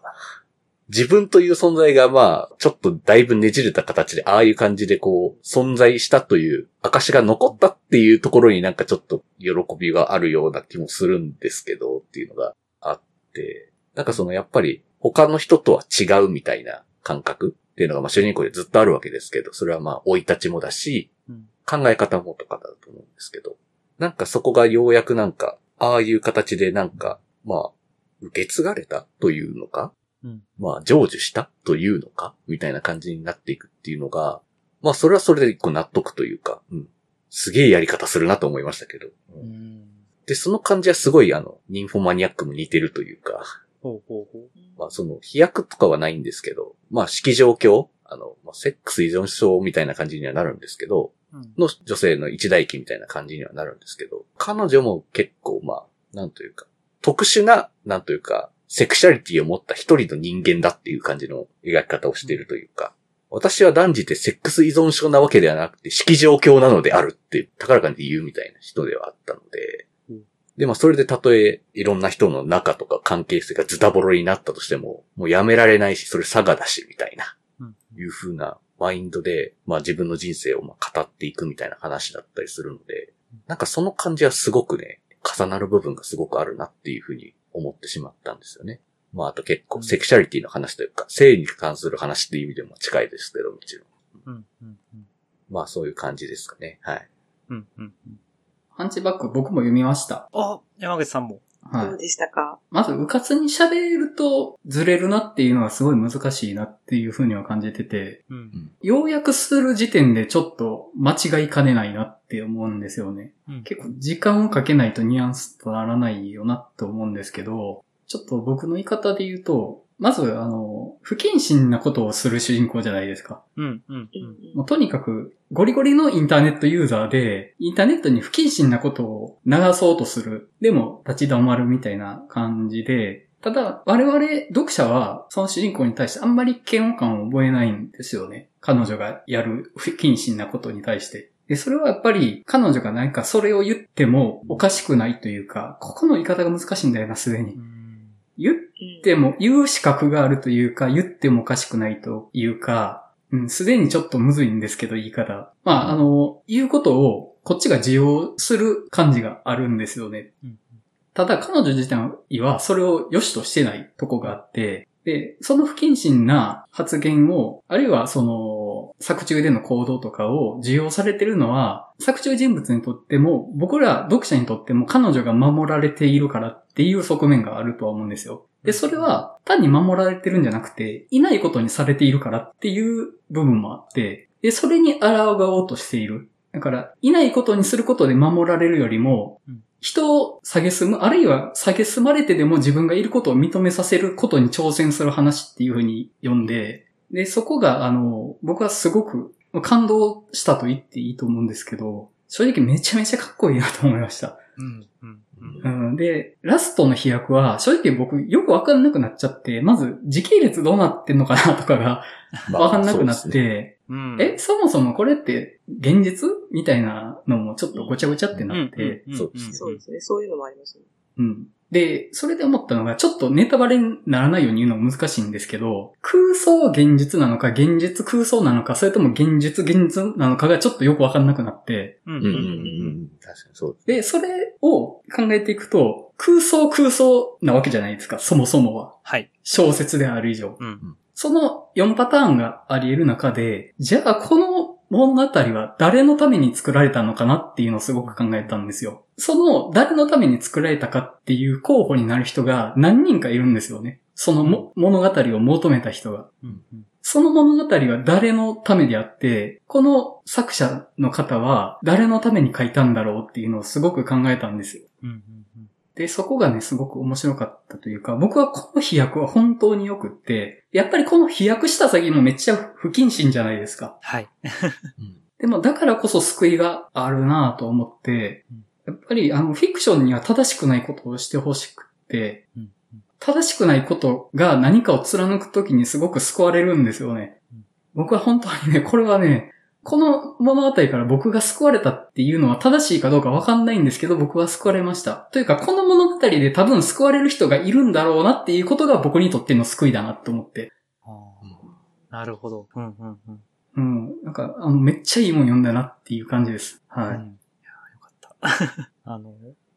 自分という存在がまあ、ちょっとだいぶねじれた形で、ああいう感じでこう、存在したという証が残ったっていうところになんかちょっと喜びがあるような気もするんですけど、っていうのがあって、なんかそのやっぱり他の人とは違うみたいな感覚っていうのがまあ主人公でずっとあるわけですけど、それはまあ、生い立ちもだし、うん。考え方もとかだと思うんですけど、なんかそこがようやくなんか、ああいう形でなんか、まあ、受け継がれたというのか、うんまあ、成就したというのか、みたいな感じになっていくっていうのが、まあ、それはそれで一個納得というか、うん。すげえやり方するなと思いましたけど。ううんん。で、その感じはすごいあの、ニンフォマニアックも似てるというか、ほうほうほう。まあ、その、飛躍とかはないんですけど、まあ、式状況、あの、まあ、セックス依存症みたいな感じにはなるんですけど、うんの女性の一代記みたいな感じにはなるんですけど、彼女も結構まあ、なんというか、特殊な、なんというか、セクシャリティを持った一人の人間だっていう感じの描き方をしているというか、私は断じてセックス依存症なわけではなくて、式状況なのであるって高らかに言うみたいな人ではあったので。うん、で、まあそれでたとえいろんな人の仲とか関係性がズタボロになったとしても、もうやめられないし、それ佐賀だし、みたいな。うん。いう風なマインドで、まあ自分の人生をまあ語っていくみたいな話だったりするので、なんかその感じはすごくね、重なる部分がすごくあるなっていう風に思ってしまったんですよね。まああと結構セクシャリティの話というか、性に関する話っていう意味でも近いですけど、もちろん。うんうんうん。まあそういう感じですかね。はい。うんうんうん。ハンチバック僕も読みました。あ、山口さんも。はい。どうでしたか？まず、うかつに喋るとずれるなっていうのがすごい難しいなっていうふうには感じてて、うん。要約する時点でちょっと間違いかねないなって思うんですよね。うん結構時間をかけないとニュアンスとならないよなって思うんですけど、ちょっと僕の言い方で言うと、まず、あの、不謹慎なことをする主人公じゃないですか。うんうんうん。うんもうとにかく、ゴリゴリのインターネットユーザーで、インターネットに不謹慎なことを流そうとする。でも、立ち止まるみたいな感じで、ただ、我々読者は、その主人公に対してあんまり嫌悪感を覚えないんですよね。彼女がやる不謹慎なことに対して。で、それはやっぱり、彼女が何かそれを言ってもおかしくないというか、ここの言い方が難しいんだよな、すでに。言っうんでも、言う資格があるというか、言ってもおかしくないというか、うん、すでにちょっとむずいんですけど、言い方。まあ、あの、言うことを、こっちが受容する感じがあるんですよね。うんただ、彼女自体は、それを良しとしてないとこがあって、で、その不謹慎な発言を、あるいはその、作中での行動とかを受容されてるのは、作中人物にとっても、僕ら読者にとっても彼女が守られているからっていう側面があるとは思うんですよ。で、それは単に守られてるんじゃなくて、いないことにされているからっていう部分もあって、で、それに抗おうとしているだから、いないことにすることで守られるよりもうん、人を蔑む、あるいは蔑まれてでも自分がいることを認めさせることに挑戦する話っていうふうに読んで、で、そこが、あの、僕はすごく感動したと言っていいと思うんですけど、正直めちゃめちゃかっこいいなと思いました。うん。うん。うん、で、ラストの飛躍は、正直僕よくわかんなくなっちゃって、まず時系列どうなってんのかなとかが まあわかんなくなって、そうですねうん。え、そもそもこれって現実みたいなのもちょっとごちゃごちゃってなって、うんそうですそうですね。そういうのもありますね。うん。で、それで思ったのが、ちょっとネタバレにならないように言うのは難しいんですけど、空想現実なのか、現実空想なのか、それとも現実現実なのかがちょっとよくわかんなくなって、うん。うんうんうんうん。確かにそうです。で、それを考えていくと、空想空想なわけじゃないですか、そもそもは。はい。小説である以上。うん。その4パターンがあり得る中で、じゃあこの物語は誰のために作られたのかなっていうのをすごく考えたんですよ。その誰のために作られたかっていう候補になる人が何人かいるんですよね。そのも物語を求めた人が。うん。その物語は誰のためであって、この作者の方は誰のために書いたんだろうっていうのをすごく考えたんですよ。うん。で、そこがね、すごく面白かったというか、僕はこの飛躍は本当に良くって、やっぱりこの飛躍した先もめっちゃ不謹慎じゃないですか。はい。う んでもだからこそ救いがあるなぁと思ってうん、やっぱりあのフィクションには正しくないことをしてほしくってうん、正しくないことが何かを貫くときにすごく救われるんですよねうん。僕は本当にね、これはね、この物語から僕が救われたっていうのは正しいかどうかわかんないんですけど、僕は救われました。というか、この物語で多分救われる人がいるんだろうなっていうことが僕にとっての救いだなと思って。なるほど。うん。うん。うん。うん。なんか、あの、めっちゃいいもん読んだなっていう感じです。はい。うんいや、よかった。あの、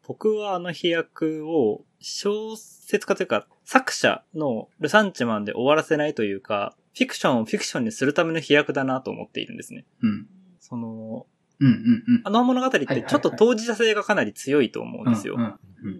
僕はあの飛躍を小説家というか作者のルサンチマンで終わらせないというか、フィクションをフィクションにするための飛躍だなと思っているんですね。うん。その、うんうんうん。あの物語ってちょっと当事者性がかなり強いと思うんですよ。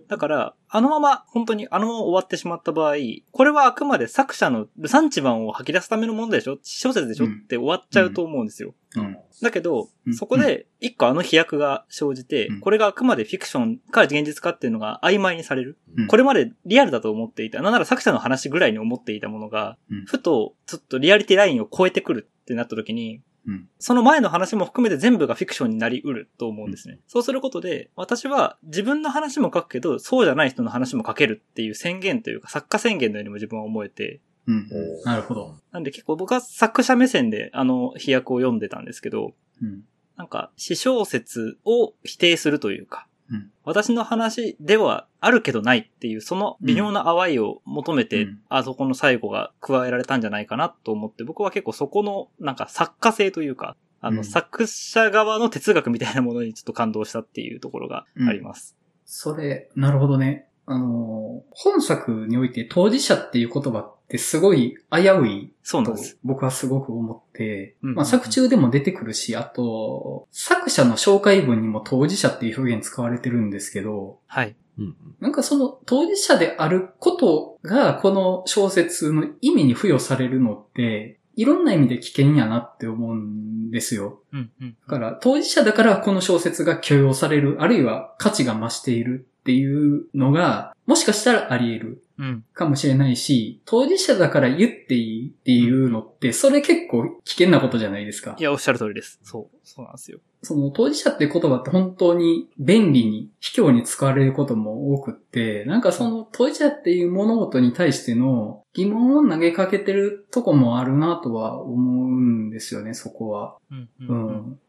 だから、あのまま、本当にあのまま終わってしまった場合、これはあくまで作者のルサンチマンを吐き出すためのものでしょ？小説でしょ、うんって終わっちゃうと思うんですよ。うん。だけどう、んそこで一個あの飛躍が生じて、うんこれがあくまでフィクションか現実かっていうのが曖昧にされる。うんこれまでリアルだと思っていた、なんなら作者の話ぐらいに思っていたものが、うんふとちょっとリアリティラインを超えてくるってなった時に、うんその前の話も含めて全部がフィクションになりうると思うんですね。そうすることで、私は自分の話も書くけど、そうじゃない人の話も書けるっていう宣言というか、作家宣言のようにも自分は思えて、うん。なるほど。なんで結構僕は作者目線であの飛躍を読んでたんですけど、うん。なんか、詩小説を否定するというか、うん。私の話ではあるけどないっていう、その微妙な淡いを求めて、うん。あそこの最後が加えられたんじゃないかなと思って、僕は結構そこの、なんか作家性というか、あの、うん。作者側の哲学みたいなものにちょっと感動したっていうところがあります。それ、なるほどね。あの、本作において当事者っていう言葉ってすごい危ういとそうなんです。僕はすごく思って、うんまあ作中でも出てくるし、あと、作者の紹介文にも当事者っていう表現使われてるんですけど、はい。うんなんかその当事者であることがこの小説の意味に付与されるのって、いろんな意味で危険やなって思うんですよ。うん、うん。だから、当事者だからこの小説が許容される、あるいは価値が増しているっていうのが、もしかしたらあり得るうん。かもしれないし、当事者だから言っていいっていうのって、それ結構危険なことじゃないですかい。や、おっしゃる通りです。そう。そうなんですよ。その当事者って言葉って本当に便利に、卑怯に使われることも多くって、なんかその当事者っていう物事に対しての疑問を投げかけてるとこもあるなとは思うんですよね、そこは。うん、う。うんん。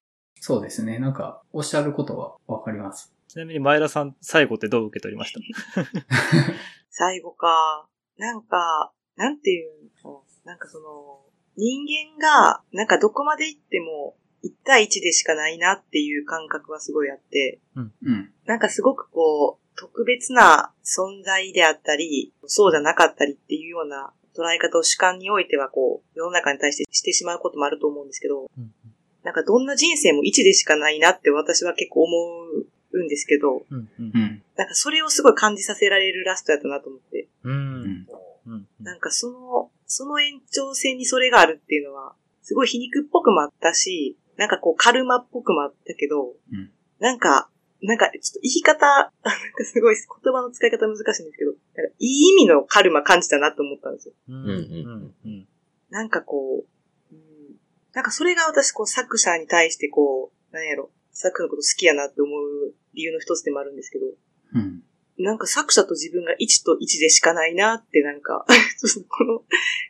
そうですね。なんか、おっしゃることはわかります。ちなみに前田さん、最後ってどう受け取りました？最後か。なんか、なんていうの？なんかその、人間が、なんかどこまで行っても、1対1でしかないなっていう感覚はすごいあって、うん。なんかすごくこう、特別な存在であったり、そうじゃなかったりっていうような捉え方を主観においてはこう、世の中に対してしてしまうこともあると思うんですけど、うんなんかどんな人生も1でしかないなって私は結構思うんですけど、うん、うんう。ん。なんかそれをすごい感じさせられるラストやったなと思って。う。うんん。うん。なんかその、その延長線にそれがあるっていうのは、すごい皮肉っぽくもあったし、なんかこうカルマっぽくもあったけど、うんなんか、なんかちょっと言い方、なんかすごい言葉の使い方難しいんですけど、なんかいい意味のカルマ感じたなと思ったんですよ。うんうんうんうんなんかこう、うん、なんかそれが私こう作者に対してこう、なんやろ、作者のこと好きやなって思う理由の一つでもあるんですけど、うん。なんか作者と自分が1と1でしかないなってなんか、この、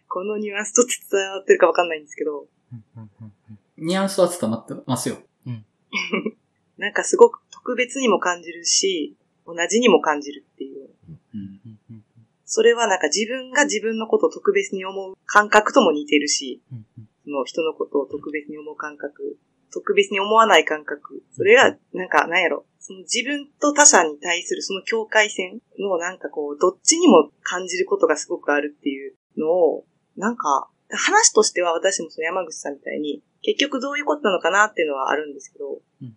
このニュアンスと伝わってるかわかんないんですけど、うんうんうんニュアンスは伝わってますよ。なんかすごく特別にも感じるし、同じにも感じるっていう。うん。うんうんそれはなんか自分が自分のことを特別に思う感覚とも似てるし、うんうんその人のことを特別に思う感覚、特別に思わない感覚、それがなんかなんやろ、その自分と他者に対するその境界線のなんかこう、どっちにも感じることがすごくあるっていうのを、なんか、話としては私もその山口さんみたいに、結局どういうことなのかなっていうのはあるんですけど、うん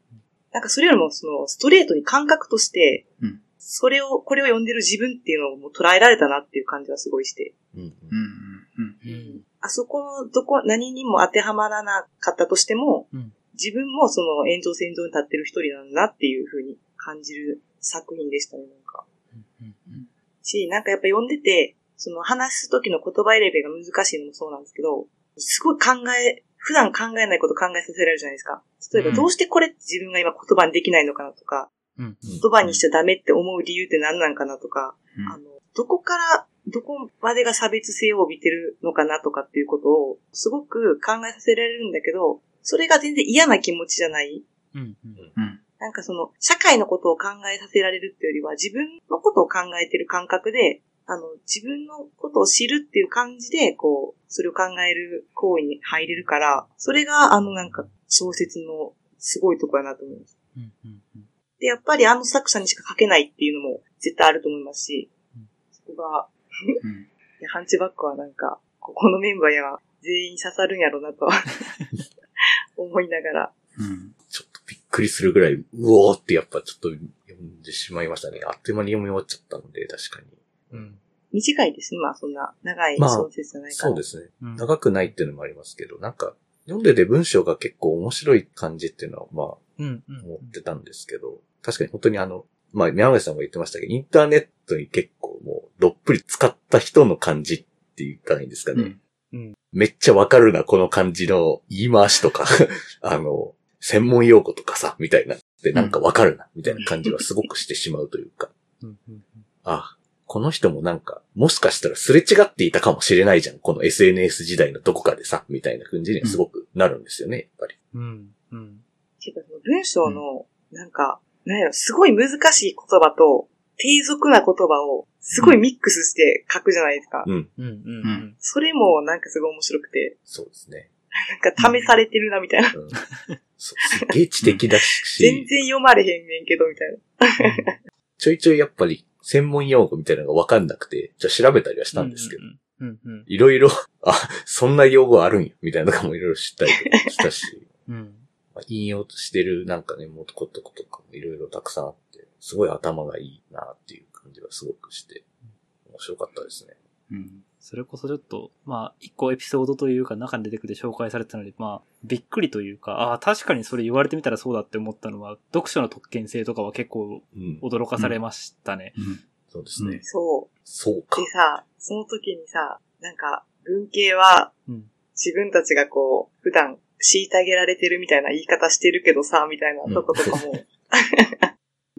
なんかそれよりもそのストレートに感覚として、うん。それを、これを読んでる自分っていうのをもう捉えられたなっていう感じはすごいして、うんうん。うん。うん。あそこのどこ、何にも当てはまらなかったとしても、うん自分もその炎上線上に立ってる一人なんだなっていう風に感じる作品でしたね、なんか。し、なんかやっぱ読んでて、その話す時の言葉選びが難しいのもそうなんですけど、すごい考え、普段考えないこと考えさせられるじゃないですか。例えばうんどうしてこれって自分が今言葉にできないのかなとか、うん言葉にしちゃダメって思う理由って何なんかなとか、あの、どこから、どこまでが差別性を帯びてるのかなとかっていうことを、すごく考えさせられるんだけど、それが全然嫌な気持ちじゃない？うんうんうん。なんかその、社会のことを考えさせられるっていうよりは、自分のことを考えてる感覚で、あの、自分のことを知るっていう感じで、こう、それを考える行為に入れるから、それが、あの、なんか、小説のすごいところやなと思います。うんうんうんで、やっぱりあの作者にしか書けないっていうのも絶対あると思いますしうん、そこが、うん。ハンチバックはなんか、ここのメンバーや全員刺さるんやろうなとは 思いながら。うん。ちょっとびっくりするぐらい、うおーってやっぱちょっと読んでしまいましたね。あっという間に読み終わっちゃったので、確かに。うん短いですね。まあそんな長いまあ小説じゃないから。そうですね。うん長くないっていうのもありますけど、なんか、読んでて文章が結構面白い感じっていうのは、まうんうんあ、思ってたんですけど、確かに本当にあの、まあ、宮前さんも言ってましたけど、インターネットに結構もう、どっぷり使った人の感じって言ったらいいんですかね。うん。めっちゃわかるな、この感じの言い回しとか、あの、専門用語とかさ、みたいな。で、なんかわかるな、みたいな感じはすごくしてしまうというか、うんうんあ、この人もなんか、もしかしたらすれ違っていたかもしれないじゃん。この SNS 時代のどこかでさ、みたいな感じにはすごくなるんですよね、やっぱり。うんうんてか文章の、なんか、なんやろ、すごい難しい言葉と、低俗な言葉を、すごいミックスして書くじゃないですか。うん、うんうんうん。それもなんかすごい面白くて、そうですね。なんか試されてるなみたいな。うん、すっげえ知的だし、全然読まれへんねんけど、みたいな。ちょいちょいやっぱり専門用語みたいなのがわかんなくて、じゃあ調べたりはしたんですけど、うんうんいろいろ、あ、そんな用語あるんや、みたいなのとかもいろいろ知ったりとかしたし、うん。まあ引用してるなんかね、もっとことことかもいろいろたくさんあって、すごい頭がいいなっていう感じがすごくして、面白かったですね。うん。それこそちょっと、まあ、一個エピソードというか中に出てくる紹介されてたので、まあ、びっくりというか、ああ、確かにそれ言われてみたらそうだって思ったのは、読書の特権性とかは結構うん。驚かされましたね。うん。そうですね。そそうかう。で。さ、その時にさ、なんか、文系はうん、自分たちがこう、普段、虐げられてるみたいな言い方してるけどさ、みたいなとことかも、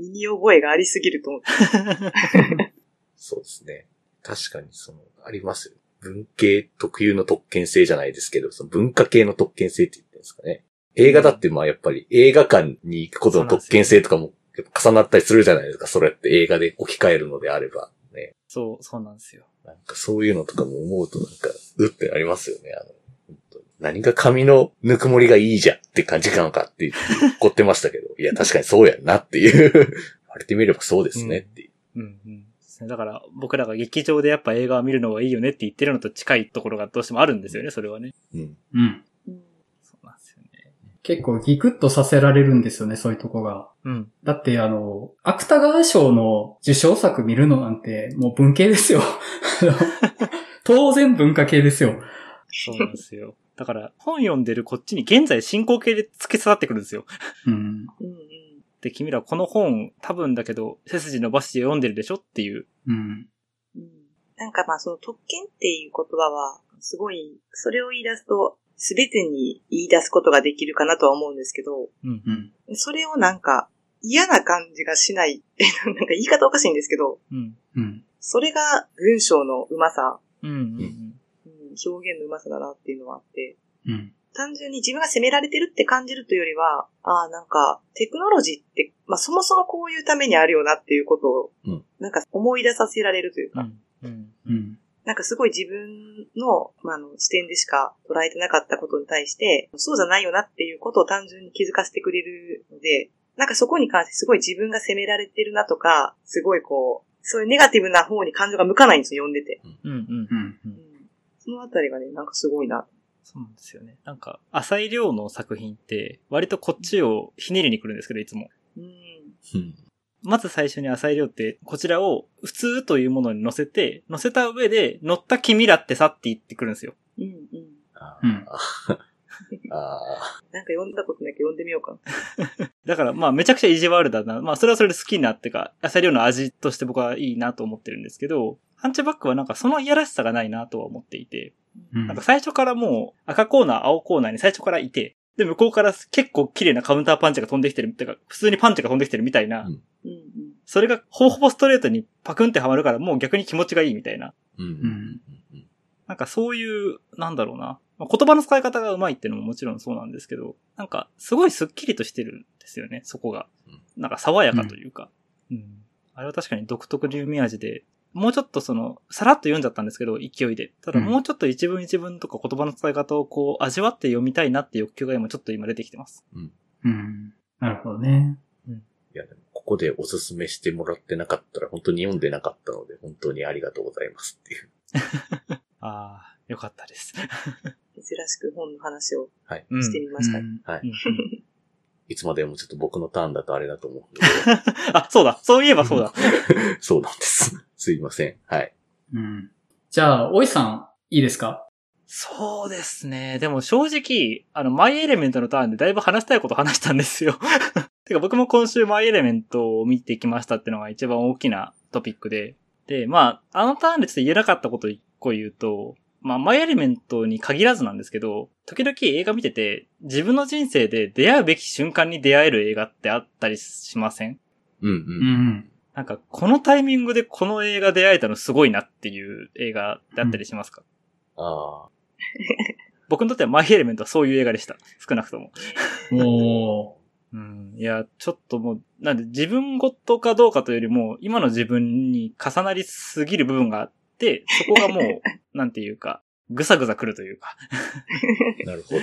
身に覚えがありすぎると思って。そうですね。確かにその、ありますよ。文系特有の特権性じゃないですけど、その文化系の特権性って言ってるんですかね。映画だってまあやっぱり映画館に行くことの特権性とかもやっぱ重なったりするじゃないですか。それって映画で置き換えるのであればね。そう、そうなんですよ。なんかそういうのとかも思うとなんか、うってなりますよね。あの、何が髪のぬくもりがいいじゃんって感じなのかって言って怒ってましたけど、いや確かにそうやんなっていう。言われてみればそうですねっていう。うんうん。だから、僕らが劇場でやっぱ映画を見るのがいいよねって言ってるのと近いところがどうしてもあるんですよね、それはね。うん。うん。うんそうなんですよね。結構ギクッとさせられるんですよね、そういうとこが。うん。だってあの、芥川賞の受賞作見るのなんてもう文系ですよ。当然文化系ですよ。そうなんですよ。だから、本読んでるこっちに現在進行形で付け刺さってくるんですよ。うん。で、君らこの本多分だけど、背筋伸ばして読んでるでしょっていう。うん。うんなんかまあその特権っていう言葉は、すごい、それを言い出すと、すべてに言い出すことができるかなとは思うんですけど、うんう。ん。それをなんか嫌な感じがしない。なんか言い方おかしいんですけど、うん。うん。それが文章のうまさ、うん。うん。うん表現のうまさだなっていうのはあって、うん。単純に自分が責められてるって感じるというよりは、ああ、なんか、テクノロジーって、まあそもそもこういうためにあるよなっていうことを、うんなんか思い出させられるというか、うん。うん。うん。なんかすごい自分の,、まあ、あの視点でしか捉えてなかったことに対して、そうじゃないよなっていうことを単純に気づかせてくれるので、なんかそこに関してすごい自分が責められてるなとか、すごいこう、そういうネガティブな方に感情が向かないんですよ、読んでて。うん。うん。うん。うんそのあたりがね、なんかすごいな。そうなんですよね。なんか、浅井亮の作品って、割とこっちをひねりに来るんですけど、いつも。うん。うん。まず最初に浅井亮って、こちらを普通というものに乗せて、乗せた上で、乗った君らってさって言ってくるんですよ。うんうん。あうんー あ なんか読んだことないけど読んでみようかな。だから、まあ、めちゃくちゃ意地悪だな。まあ、それはそれで好きなっていうか、浅井亮の味として僕はいいなと思ってるんですけど、ハンチバックはなんかそのいやらしさがないなとは思っていて、うんなんか最初からもう赤コーナー、青コーナーに最初からいて、で、向こうから結構綺麗なカウンターパンチが飛んできてる、てか、普通にパンチが飛んできてるみたいな、うんうんそれがほぼほぼストレートにパクンってはまるからもう逆に気持ちがいいみたいな。ー。うん。ううんん。なんかそういう、なんだろうな。まあ言葉の使い方がうまいっていうのももちろんそうなんですけど、なんかすごいスッキリとしてるんですよね、そこがうん。なんか爽やかというか。うん。あれは確かに独特流味味で、もうちょっとその、さらっと読んじゃったんですけど、勢いで。ただうんもうちょっと一文一文とか言葉の使い方をこう、味わって読みたいなって欲求が今ちょっと今出てきてます。うん。なるほどね。いや、でもここでおすすめしてもらってなかったら、本当に読んでなかったので、本当にありがとうございますっていう。ああ、よかったです。珍しく本の話をはい。うんしてみました。うんはい。うん いつまでもちょっと僕のターンだとあれだと思う。あ、そうだ。そういえばそうだ。そうなんです。すいません。はい。うん。じゃあ、おいさん、いいですか？そうですね。でも正直、あの、マイエレメントのターンでだいぶ話したいこと話したんですよ。てか僕も今週マイエレメントを見てきましたっていうのが一番大きなトピックで。で、まあ、あのターンでちょっと言えなかったことを一個言うと、まあ、マイエレメントに限らずなんですけど、時々映画見てて、自分の人生で出会うべき瞬間に出会える映画ってあったりしません？うんう。うんん。なんか、このタイミングでこの映画出会えたのすごいなっていう映画だったりしますか、ああ。僕にとってはマイエレメントはそういう映画でした。少なくとも。おー。うん。いや、ちょっともう、なんで自分ごとかどうかというよりも、今の自分に重なりすぎる部分があって、そこがもう、なんていうか、ぐさぐさくるというか。なるほど。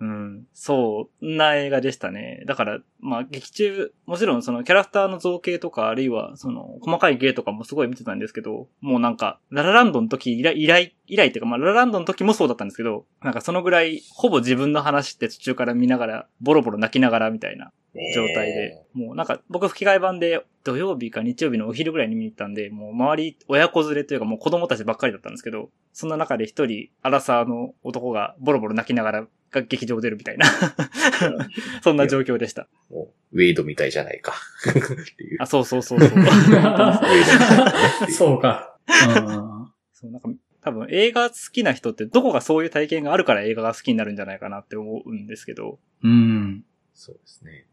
うん。そうな映画でしたね。だから、まあ、劇中、もちろんそのキャラクターの造形とか、あるいはその細かい芸とかもすごい見てたんですけど、もうなんか、ララランドの時以来、以来、以来っていうか、まあ、ララランドの時もそうだったんですけど、なんかそのぐらい、ほぼ自分の話って途中から見ながら、ボロボロ泣きながらみたいな状態で、もうなんか僕吹き替え版で土曜日か日曜日のお昼ぐらいに見に行ったんで、もう周り親子連れというかもう子供たちばっかりだったんですけど、そんな中で一人、アラサーの男がボロボロ泣きながら劇場出るみたいな、そんな状況でした。もう、ウェイドみたいじゃないか。っていう。あ、そうそうそうそう。そうか。うん。そうなんか多分映画好きな人ってどこがそういう体験があるから映画が好きになるんじゃないかなって思うんですけど、うん。そうですね。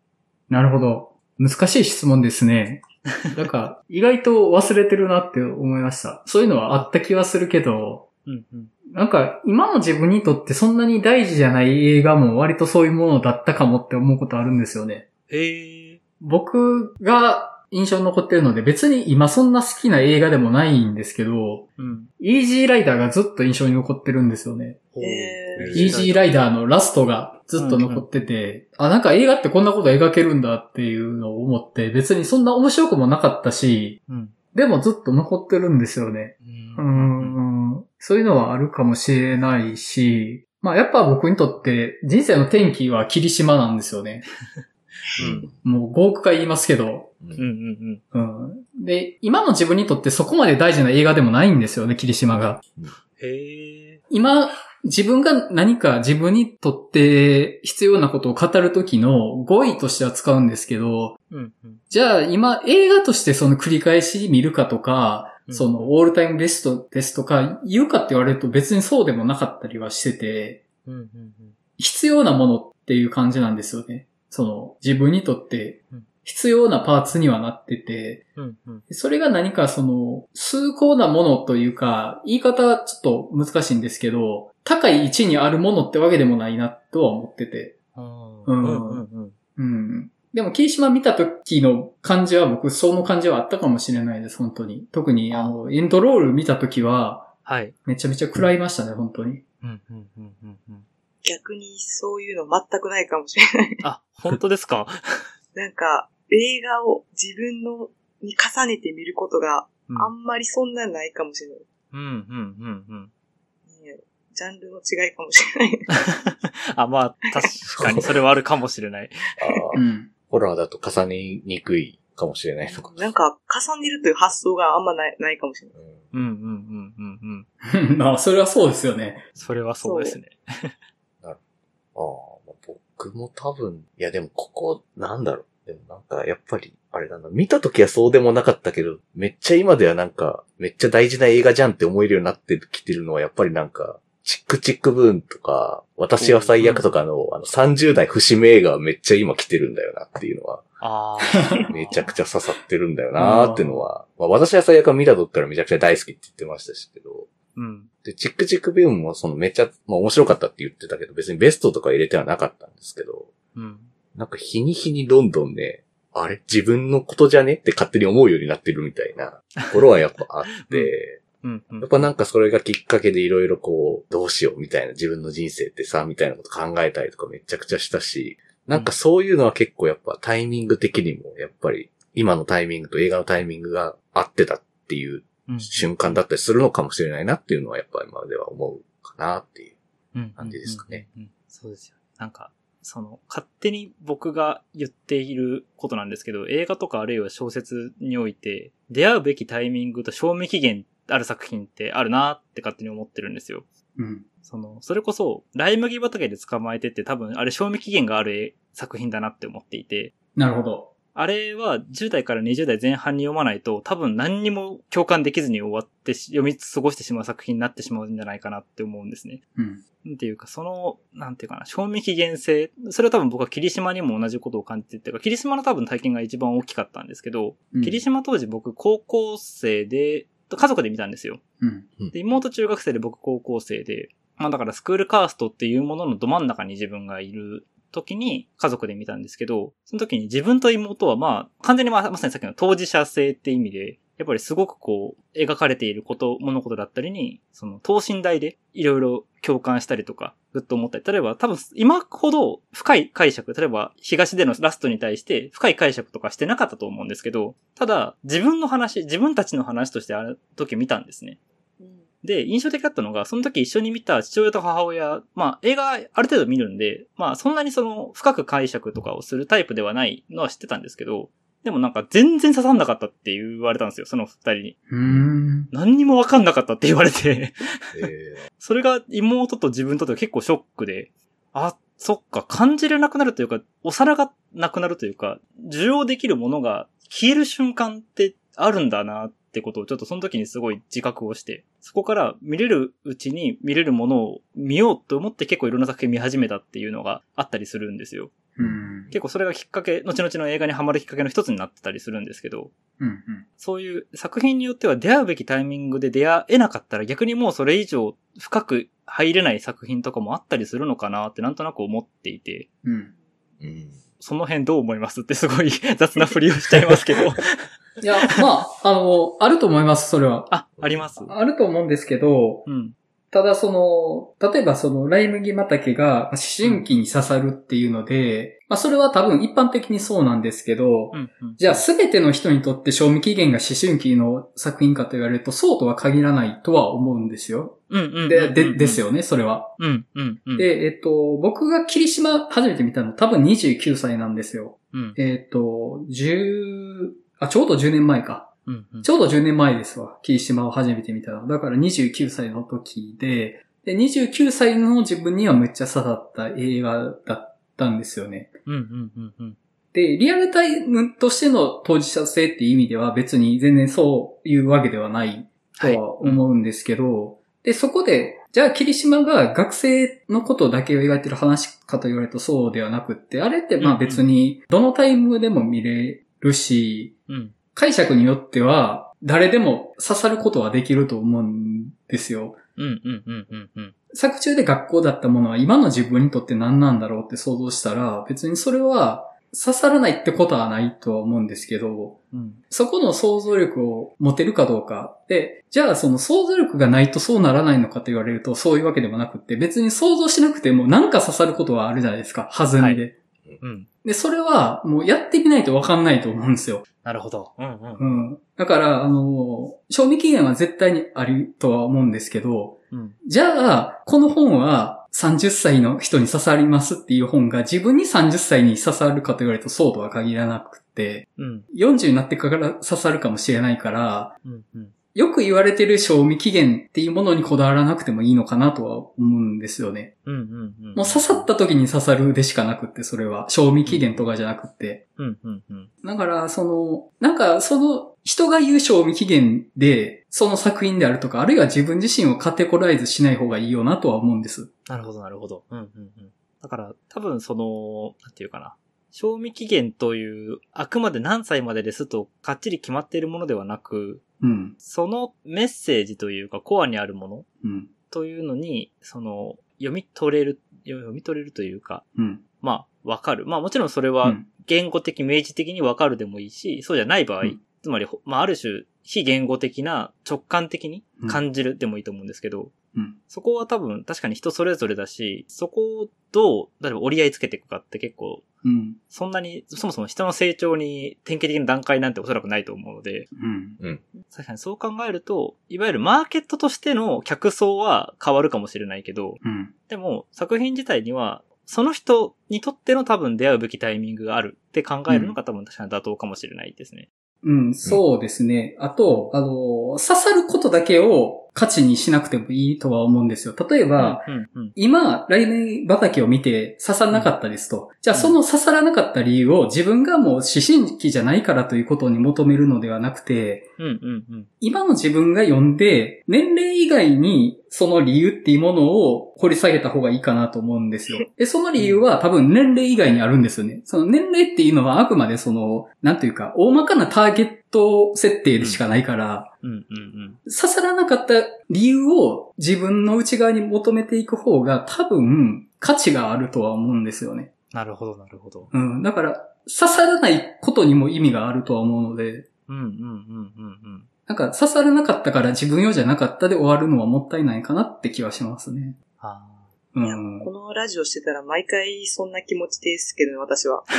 なるほど。難しい質問ですね。なんか、意外と忘れてるなって思いました。そういうのはあった気はするけど、うんうん。なんか、今の自分にとってそんなに大事じゃない映画も割とそういうものだったかもって思うことあるんですよね。へえ。僕が印象に残ってるので別に今そんな好きな映画でもないんですけど、うん。イージーライダーがずっと印象に残ってるんですよね。へイージーライダーのラストがずっと残ってて、あ、なんか映画ってこんなこと描けるんだっていうのを思って、別にそんな面白くもなかったし、うん。でもずっと残ってるんですよね。うーん、そういうのはあるかもしれないし、まあやっぱ僕にとって人生の転機は霧島なんですよね。うん。もう5億回言いますけど、うんうんうんうん。で、今の自分にとってそこまで大事な映画でもないんですよね、霧島が。うん。へえ。今、自分が何か自分にとって必要なことを語るときの語彙としては使うんですけど、うんうん。じゃあ今映画としてその繰り返し見るかとか、うんそのオールタイムベストですとか言うかって言われると別にそうでもなかったりはしてて、うんうん必要なものっていう感じなんですよね。その自分にとって必要なパーツにはなってて、うん。うんうん。それが何かその、崇高なものというか、言い方はちょっと難しいんですけど、高い位置にあるものってわけでもないなとは思ってて。うんうんうんうん。うん。でも、霧島見た時の感じは僕、その感じはあったかもしれないです、本当に。特に、あの、エンドロール見た時は、はい。めちゃめちゃ食らいましたね、本当に。うんうんうんうんうん。逆にそういうの全くないかもしれない。あ、本当ですか？なんか、映画を自分のに重ねて見ることがうんあんまりそんなないかもしれない。うんうんうんうん。ねジャンルの違いかもしれない。あ、まあ、確かにそれはあるかもしれない。あーうん。ホラーだと重ねにくいかもしれないとか。なんか、重ねるという発想があんまないないかもしれない。うんうんうんうんうんうん。まあ、それはそうですよね。それはそうですね。ああ、まあ僕も多分、いやでもここ、なんだろう。でもなんか、やっぱり、あれだな、見た時はそうでもなかったけど、めっちゃ今ではなんか、めっちゃ大事な映画じゃんって思えるようになってきてるのは、やっぱりなんか、チックチックブーンとか、私は最悪とかの、あの、30代節目映画はめっちゃ今来てるんだよなっていうのは、ああ。めちゃくちゃ刺さってるんだよなっていうのは、まあ私は最悪は見た時からめちゃくちゃ大好きって言ってましたしけど、うん。で、チックチックビューンもそのめっちゃ、まあ面白かったって言ってたけど、別にベストとか入れてはなかったんですけど、うん。なんか日に日にどんどんね、あれ？自分のことじゃね？って勝手に思うようになってるみたいな ところはやっぱあって、うん。うんやっぱなんかそれがきっかけでいろいろこう、どうしようみたいな自分の人生ってさ、みたいなこと考えたりとかめちゃくちゃしたし、なんかそういうのは結構やっぱタイミング的にも、やっぱり今のタイミングと映画のタイミングが合ってたっていううん瞬間だったりするのかもしれないなっていうのはやっぱ今までは思うかなっていう。うん感じですかね。そうですよ。なんか、その、勝手に僕が言っていることなんですけど、映画とかあるいは小説において、出会うべきタイミングと賞味期限ある作品ってあるなって勝手に思ってるんですよ。うん。その、それこそ、ライ麦畑で捕まえてって多分、あれ賞味期限がある作品だなって思っていて、なるほど。あれは10代から20代前半に読まないと多分何にも共感できずに終わってし読み過ごしてしまう作品になってしまうんじゃないかなって思うんですね。うん。なんていうか、その、なんていうかな、賞味期限性。それは多分僕は霧島にも同じことを感じててか、霧島の多分体験が一番大きかったんですけど、うん霧島当時僕高校生で、家族で見たんですよ。うん。で、妹中学生で僕高校生で、まあだからスクールカーストっていうもののど真ん中に自分がいる時に家族で見たんですけど、その時に自分と妹はまあ完全にまあまさにさっきの当事者性って意味で、やっぱりすごくこう描かれていること、物事だったりに、その等身大でいろいろ共感したりとか、ぐっと思ったり、例えば多分今ほど深い解釈、例えば東でのラストに対して深い解釈とかしてなかったと思うんですけど、ただ自分の話、自分たちの話としてある時見たんですね。で、印象的だったのが、その時一緒に見た父親と母親、まあ映画ある程度見るんで、まあそんなにその深く解釈とかをするタイプではないのは知ってたんですけど、でもなんか全然刺さんなかったって言われたんですよ、その二人に。うーん。何にもわかんなかったって言われて、え それが妹と自分とっては結構ショックで、あ、そっか、感じれなくなるというか、お皿がなくなるというか、受容できるものが消える瞬間ってあるんだなってことをちょっとその時にすごい自覚をして、そこから見れるうちに見れるものを見ようと思って結構いろんな作品見始めたっていうのがあったりするんですよ。うん。結構それがきっかけ、後々の映画にハマるきっかけの一つになってたりするんですけど、うん。うん。そういう作品によっては出会うべきタイミングで出会えなかったら逆にもうそれ以上深く入れない作品とかもあったりするのかなってなんとなく思っていて、うん。ーうん。その辺どう思いますってすごい雑な振りをしちゃいますけど。いや、まあ、あの、あると思います、それは。あ、ありますあると思うんですけど、うん。ただその、例えばその、ライ麦畑が思春期に刺さるっていうので、まあそれは多分一般的にそうなんですけど、うん。うん。じゃあすべての人にとって賞味期限が思春期の作品かと言われると、そうとは限らないとは思うんですよ。うん。うん。で、で、ですよ。よね、それは。うん。うん。うん。で、えっと、僕が霧島初めて見たの多分29歳なんですよ。うん。えっと、10、あ、ちょうど10年前か。うん。うんちょうど10年前ですわ。霧島を初めて見たの。だから29歳の時で、で、29歳の自分にはめっちゃ刺さった映画だったんですよね。うんうんうんうん。で、リアルタイムとしての当事者性っていう意味では別に全然そういうわけではないとは思うんですけど、で、そこで、じゃあ霧島が学生のことだけを描いてる話かと言われるとそうではなくって、あれってまあうんうん別にどのタイムでも見れるし、うん。解釈によっては誰でも刺さることはできると思うんですよ。うんうんうんうんうん。作中で学校だったものは今の自分にとって何なんだろうって想像したら、別にそれは刺さらないってことはないとは思うんですけど、うん。そこの想像力を持てるかどうか。で、じゃあその想像力がないとそうならないのかと言われるとそういうわけでもなくって、別に想像しなくても何か刺さることはあるじゃないですか。弾みで。うん。で、それはもうやってみないとわかんないと思うんですよ。なるほど。うんうん。うん。だから、あの、賞味期限は絶対にあるとは思うんですけど、うん。じゃあ、この本は30歳の人に刺さりますっていう本が自分に30歳に刺さるかと言われるとそうとは限らなくて、うん。40になってから刺さるかもしれないから、うんうん。よく言われてる賞味期限っていうものにこだわらなくてもいいのかなとは思うんですよね。うんうんうん。もう刺さった時に刺さるでしかなくって、それは。賞味期限とかじゃなくって。うんうんうん。だから、その、なんか、その、人が言う賞味期限で、その作品であるとか、あるいは自分自身をカテゴライズしない方がいいよなとは思うんです。なるほどなるほど。うんうんうん。だから、多分その、なんていうかな。賞味期限という、あくまで何歳までですと、かっちり決まっているものではなく、うん。そのメッセージというか、コアにあるものうん。というのに、その、読み取れる、読み取れるというか、うん。まあ、わかる。まあもちろんそれはうん、言語的、明示的にわかるでもいいし、そうじゃない場合、うんつまり、ほまあある種、非言語的な直感的に感じるでもいいと思うんですけど、うん。そこは多分確かに人それぞれだし、そこをどう、例えば折り合いつけていくかって結構、うん。そんなに、そもそも人の成長に典型的な段階なんておそらくないと思うので、うん。確かにそう考えると、いわゆるマーケットとしての客層は変わるかもしれないけど、うん。でも作品自体には、その人にとっての多分出会うべきタイミングがあるって考えるのが多分確かに妥当かもしれないですね。うん、そうですね。あと、あの、刺さることだけを価値にしなくてもいいとは思うんですよ。例えば、うん、うん、今、来年畑を見て刺さらなかったですと。じゃあ、その刺さらなかった理由を自分がもう思春期じゃないからということに求めるのではなくて、うん、うん、うん。今の自分が読んで、年齢以外にその理由っていうものを掘り下げた方がいいかなと思うんですよ。で、その理由は多分年齢以外にあるんですよね。その年齢っていうのはあくまでその、なんというか、大まかなターゲット設定でしかないから、うん、うん、うん。刺さらなかった理由を自分の内側に求めていく方が多分価値があるとは思うんですよね。なるほど、なるほど。うん。だから、刺さらないことにも意味があるとは思うので、うん、うん、うん、うん、うん。なんか刺さらなかったから自分用じゃなかったで終わるのはもったいないかなって気はしますね。あういやん。このラジオしてたら毎回そんな気持ちですけどね、私は。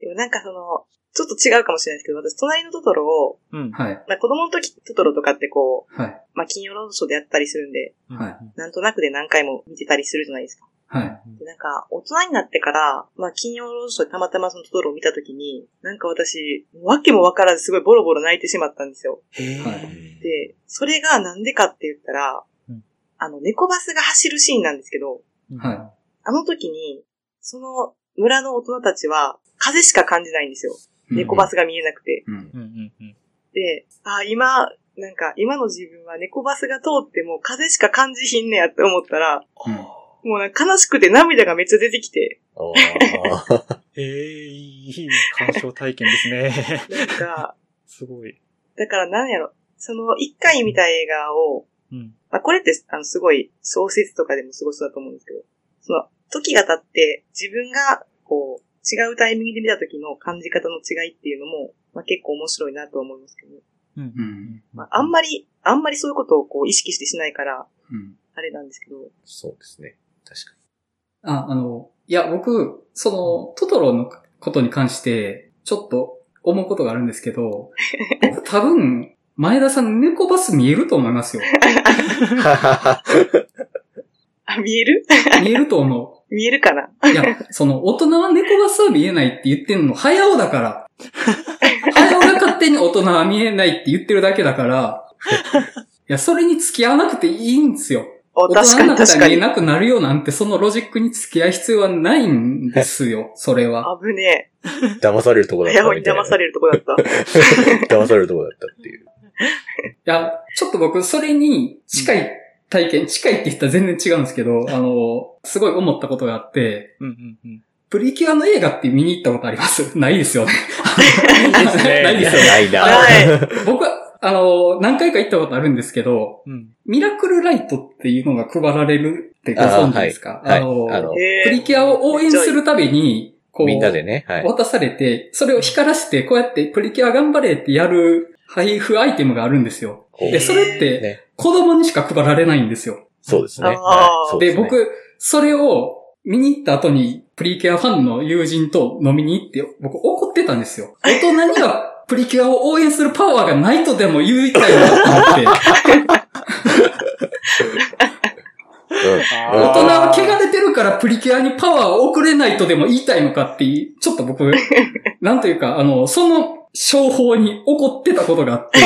でもなんかその、ちょっと違うかもしれないですけど、私、隣のトトロを、ーうん。はい。まあ、子供の時トトロとかってこう、はい。まあ、金曜ロードショーでやったりするんで、はいなんとなくで何回も見てたりするじゃないですか。はい。でなんか、大人になってから、まあ、金曜ロードショーでたまたまそのトトロを見た時に、なんか私、わけもわからずすごいボロボロ泣いてしまったんですよ。へえ。はいで、それがなんでかって言ったら、うんあの、猫バスが走るシーンなんですけど、はあの時に、その村の大人たちは、風しか感じないんですよ。猫バスが見えなくて。で、あ、今、なんか、今の自分は猫バスが通っても風しか感じひんねやって思ったら、うんもうなんか悲しくて涙がめっちゃ出てきて、あーへ え、いい鑑賞体験ですね。なんか、すごい。だからなんやろ、その一回見た映画を、うん。まあ、これって、あの、すごい、小説とかでもすごいそうだと思うんですけど、その、時が経って、自分が、こう、違うタイミングで見た時の感じ方の違いっていうのも、まあ、結構面白いなと思いますけど、うんうん。まあ、あんまり、あんまりそういうことをこう、意識してしないから、うん。あれなんですけど、そうですね。確かあ、あの、いや、僕、その、トトロのことに関して、ちょっと思うことがあるんですけど、僕多分、前田さん猫バス見えると思いますよ。見える？見えると思見えるかな？う。いや、その、大人は猫バスは見えないって言ってんの、早尾だから。早尾が勝手に大人は見えないって言ってるだけだから、や、それに付き合わなくていいんですよ。お、大確か人になったに確かに。ら見えなくなるよなんて、そのロジックに付き合う必要はないんですよ、それは。危ね騙されるとこえ。だったみたいな。騙されるとこだった。騙されるとこだったっていう。いや、ちょっと僕、それに近い体験、近いって言ったら全然違うんですけど、あの、すごい思ったことがあって、うんうんうん。プリキュアの映画って見に行ったことあります？ないですよね。いいですね ないですよね。ないな。は僕は、あの、何回か行ったことあるんですけど、うん。ミラクルライトっていうのが配られるってご存知ですか？はいはいの、あのプリキュアを応援するたびに、こう、みんなでね。はい。渡されて、それを光らせて、こうやってプリキュア頑張れってやる配布アイテムがあるんですよ。で、それって、ね。子供にしか配られないんですよ。そうですね。あーで、僕、それを見に行った後に、プリキュアファンの友人と飲みに行って、僕怒ってたんですよ。大人にはプリキュアを応援するパワーがないとでも言いたいなと思って、うん大人は汚れてるからプリキュアにパワーを送れないとでも言いたいのかってちょっと僕、なんというか、あの、その商法に怒ってたことがあって、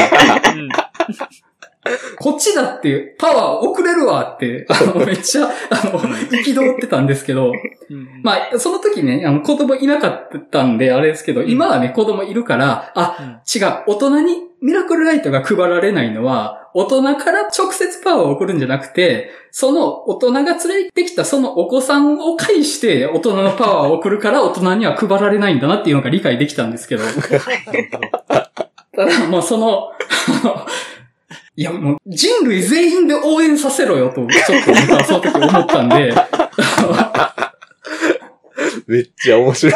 こっちだってパワー送れるわって、あの、めっちゃ、あの、憤ってたんですけど、うんまあ、その時ね、あの、子供いなかったんで、あれですけど、今はね、子供いるから、あ、うん。違う、大人にミラクルライトが配られないのは、大人から直接パワーを送るんじゃなくて、その大人が連れてきたそのお子さんを介して大人のパワーを送るから大人には配られないんだなっていうのが理解できたんですけど。ただ、もうその、いや、もう人類全員で応援させろよと、ちょっと僕はその時思ったんで、めっちゃ面白い。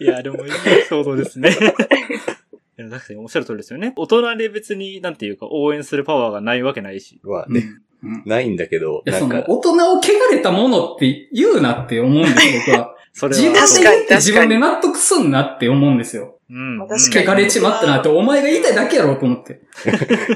いや、でもいい想像ですね。いや確かにおっしゃる通りですよね。大人で別に、なんていうか、応援するパワーがないわけないし。まあね、うんうんないんだけど、いや、その、なんか、大人を汚れたものって言うなって思うんですよ、僕は。それ自分は。で言って自分で納得すんなって思うんですよ。うん。まあ確かに汚れちまったなって、お前が言いたいだけやろうと思って。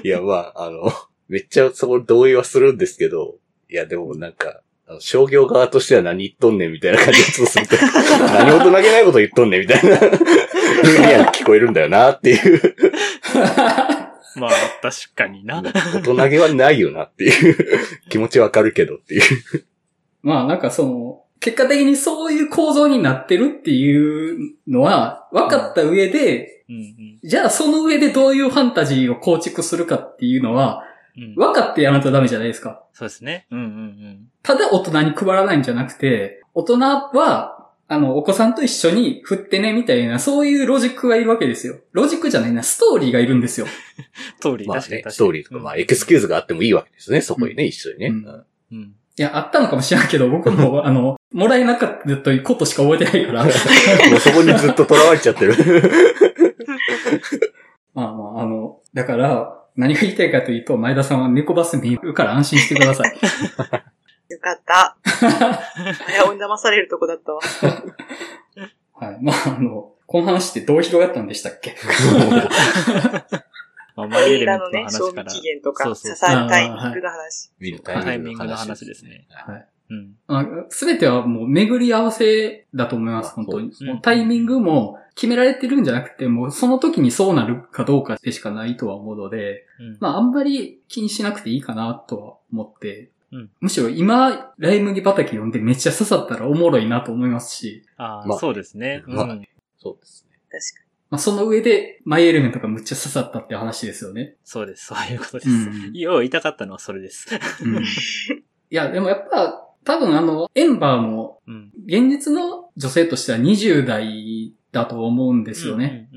いや、まあ、あの、めっちゃそこ同意はするんですけど、いや、でもなんか、あの商業側としては何言っとんねんみたいな感じがすると、何事投げないこと言っとんねんみたいな、ふうには聞こえるんだよなっていう。まあ、確かにな。大人げはないよなっていう気持ちわかるけどっていう。まあなんかその、結果的にそういう構造になってるっていうのは分かった上で、うんうん。じゃあその上でどういうファンタジーを構築するかっていうのは、うん。分かってやらないとダメじゃないですか。そうですね。うんうんうん。ただ大人に配らないんじゃなくて、大人は、あの、お子さんと一緒に振ってね、みたいな、そういうロジックがいるわけですよ。ロジックじゃないな、ストーリーがいるんですよ。通り、まあね、確かに確かに。ストーリーとか、まあ、エクスキューズがあってもいいわけですね、そこにね、一緒にね。うん。いや、あったのかもしれないけど、僕も、あの、もらえなかったということしか覚えてないから。もうそこにずっと囚われちゃってる。まあまあ、あの、だから、何が言いたいかというと、前田さんは猫バス見るから安心してください。よかった。早尾に騙されるとこだったわ。はい。まあ、あの、この話ってどう広がったんでしたっけ？まあ、マイエ映レメントの画のね、賞味話から。期限とか、そうそう支えるタイミングの話。見るタイミングの話ですね。はい。うん。すべてはもう巡り合わせだと思います、あ本当に。そうもうタイミングも決められてるんじゃなくて、もうその時にそうなるかどうかでしかないとは思うので、うん。まああんまり気にしなくていいかなとは思って、うんむしろ今、ライ麦畑読んでめっちゃ刺さったらおもろいなと思いますし、ああ、まあそうですね。うまあん。そうですね。確かまあその上で、マイエレメントがむっちゃ刺さったって話ですよね。そうです。そういうことです。うん要は言いたかったのはそれです。うん、いや、でもやっぱ、多分あの、エンバーも、うん。現実の女性としては20代だと思うんですよね。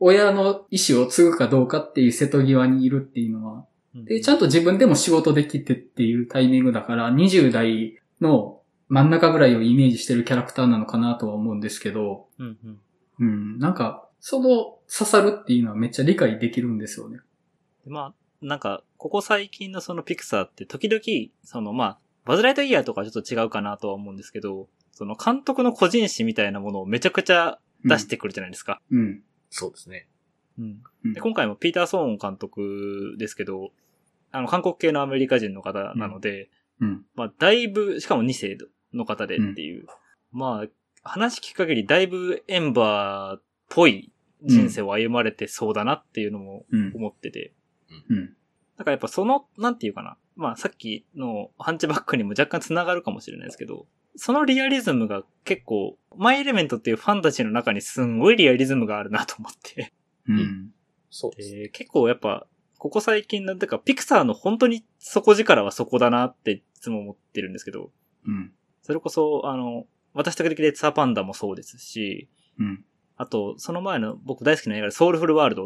親の意思を継ぐかどうかっていう瀬戸際にいるっていうのは。うん。で、ちゃんと自分でも仕事できてっていうタイミングだから、20代の真ん中ぐらいをイメージしてるキャラクターなのかなとは思うんですけど、うんうん。うん、なんか、その刺さるっていうのはめっちゃ理解できるんですよね。でまあ、なんか、ここ最近のそのピクサーって時々、そのまあ、バズライトイヤーとかはちょっと違うかなとは思うんですけど、その監督の個人誌みたいなものをめちゃくちゃ出してくるじゃないですか。うん。そうですね。うん。うんで今回もピーター・ソーン監督ですけど、あの、韓国系のアメリカ人の方なので、うん。まあ、だいぶ、しかも2世の方でっていう、まあ、話聞く限りだいぶエンバーっぽい人生を歩まれてそうだなっていうのもうん。思ってて、うん。だからやっぱその、なんていうかな。まあさっきのハンチバックにも若干繋がるかもしれないですけど、そのリアリズムが結構、マイエレメントっていうファンタジーの中にすんごいリアリズムがあるなと思って。うん。そうです結構やっぱ、ここ最近なんていうか、ピクサーの本当に底力はそこだなっていつも思ってるんですけど、うん。それこそ、あの、私時々レッツァーパンダもそうですし、うん。あと、その前の僕大好きな映画でソウルフルワールド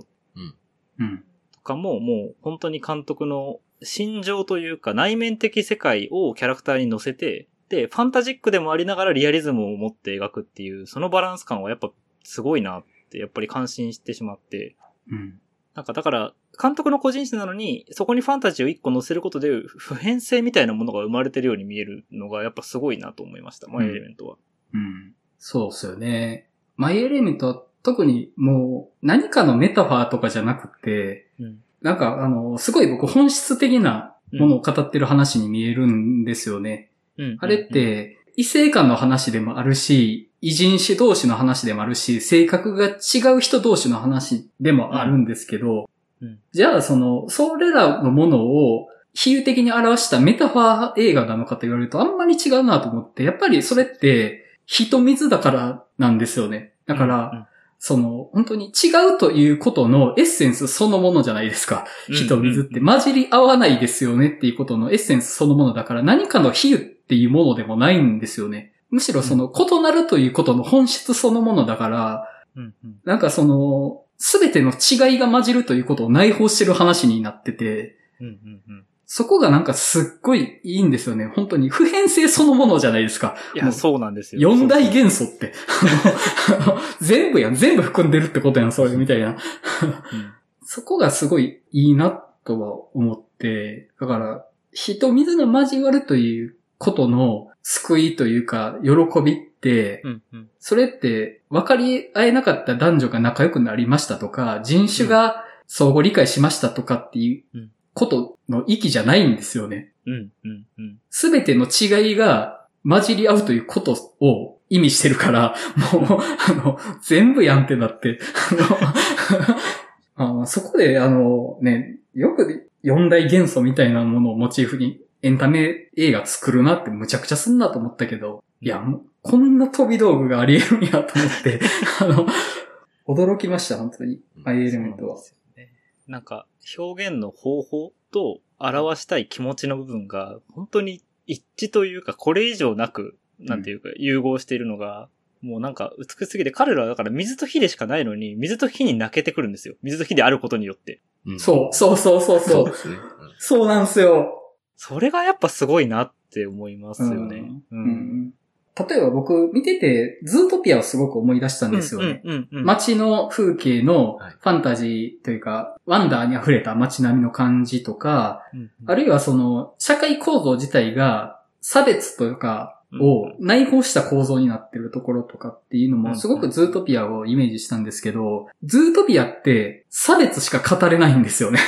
うん。とかももう本当に監督の心情というか内面的世界をキャラクターに乗せて、で、ファンタジックでもありながらリアリズムを持って描くっていう、そのバランス感はやっぱすごいなって、やっぱり感心してしまって、うん。なんかだから、監督の個人誌なのに、そこにファンタジーを一個乗せることで、普遍性みたいなものが生まれてるように見えるのが、やっぱすごいなと思いました、マイエレメントは。うん。そうっすよね。マイエレメントは特にもう何かのメタファーとかじゃなくて、うん。なんかあの、すごい僕本質的なものを語ってる話に見えるんですよね。うん。あれっ、て、異性間の話でもあるし、異人種同士の話でもあるし、性格が違う人同士の話でもあるんですけど、うんじゃあその、それらのものを比喩的に表したメタファー映画なのかと言われるとあんまり違うなと思って、やっぱりそれって火と水だからなんですよね。だから、その、本当に違うということのエッセンスそのものじゃないですか。うん火と水ってうん混じり合わないですよねっていうことのエッセンスそのものだから何かの比喩っていうものでもないんですよね。むしろその異なるということの本質そのものだから、うんうんなんかその、すべての違いが混じるということを内包してる話になってて、うんうんうんそこがなんかすっごいいいんですよね。本当に普遍性そのものじゃないですか。いや、そうなんですよ。四大元素って。全部やん。全部含んでるってことやん、それみたいな。そううんそこがすごいいいなとは思って、だから、火と水が交わるということの救いというか、喜びって、うんうん。それって分かり合えなかった男女が仲良くなりましたとか、人種が相互理解しましたとかっていううん。ことの域じゃないんですよね。うんうんての違いが混じり合うということを意味してるから、もう、あの、全部やんってなって、あの、あのそこで、あの、ね、よく四大元素みたいなものをモチーフにエンタメ映画作るなってむちゃくちゃすんなと思ったけど、いや、もうこんな飛び道具があり得るんやと思って、あの、驚きました、本当に。アイエレメントは。なんか、表現の方法と表したい気持ちの部分が、本当に一致というか、これ以上なく、なんていうか、融合しているのが、もうなんか美しすぎて、彼らはだから水と火でしかないのに、水と火に泣けてくるんですよ。水と火であることによって。うんそう、そうそうそうそう。そうね。そうなんですよ。それがやっぱすごいなって思いますよね。うんうん例えば僕見てて、ズートピアをすごく思い出したんですよね。街の風景のはいファンタジーというか、ワンダーに溢れた街並みの感じとか、うんうんあるいはその、社会構造自体が差別というか、を内包した構造になってるところとかっていうのも、すごくズートピアをイメージしたんですけど、ズートピアって差別しか語れないんですよね。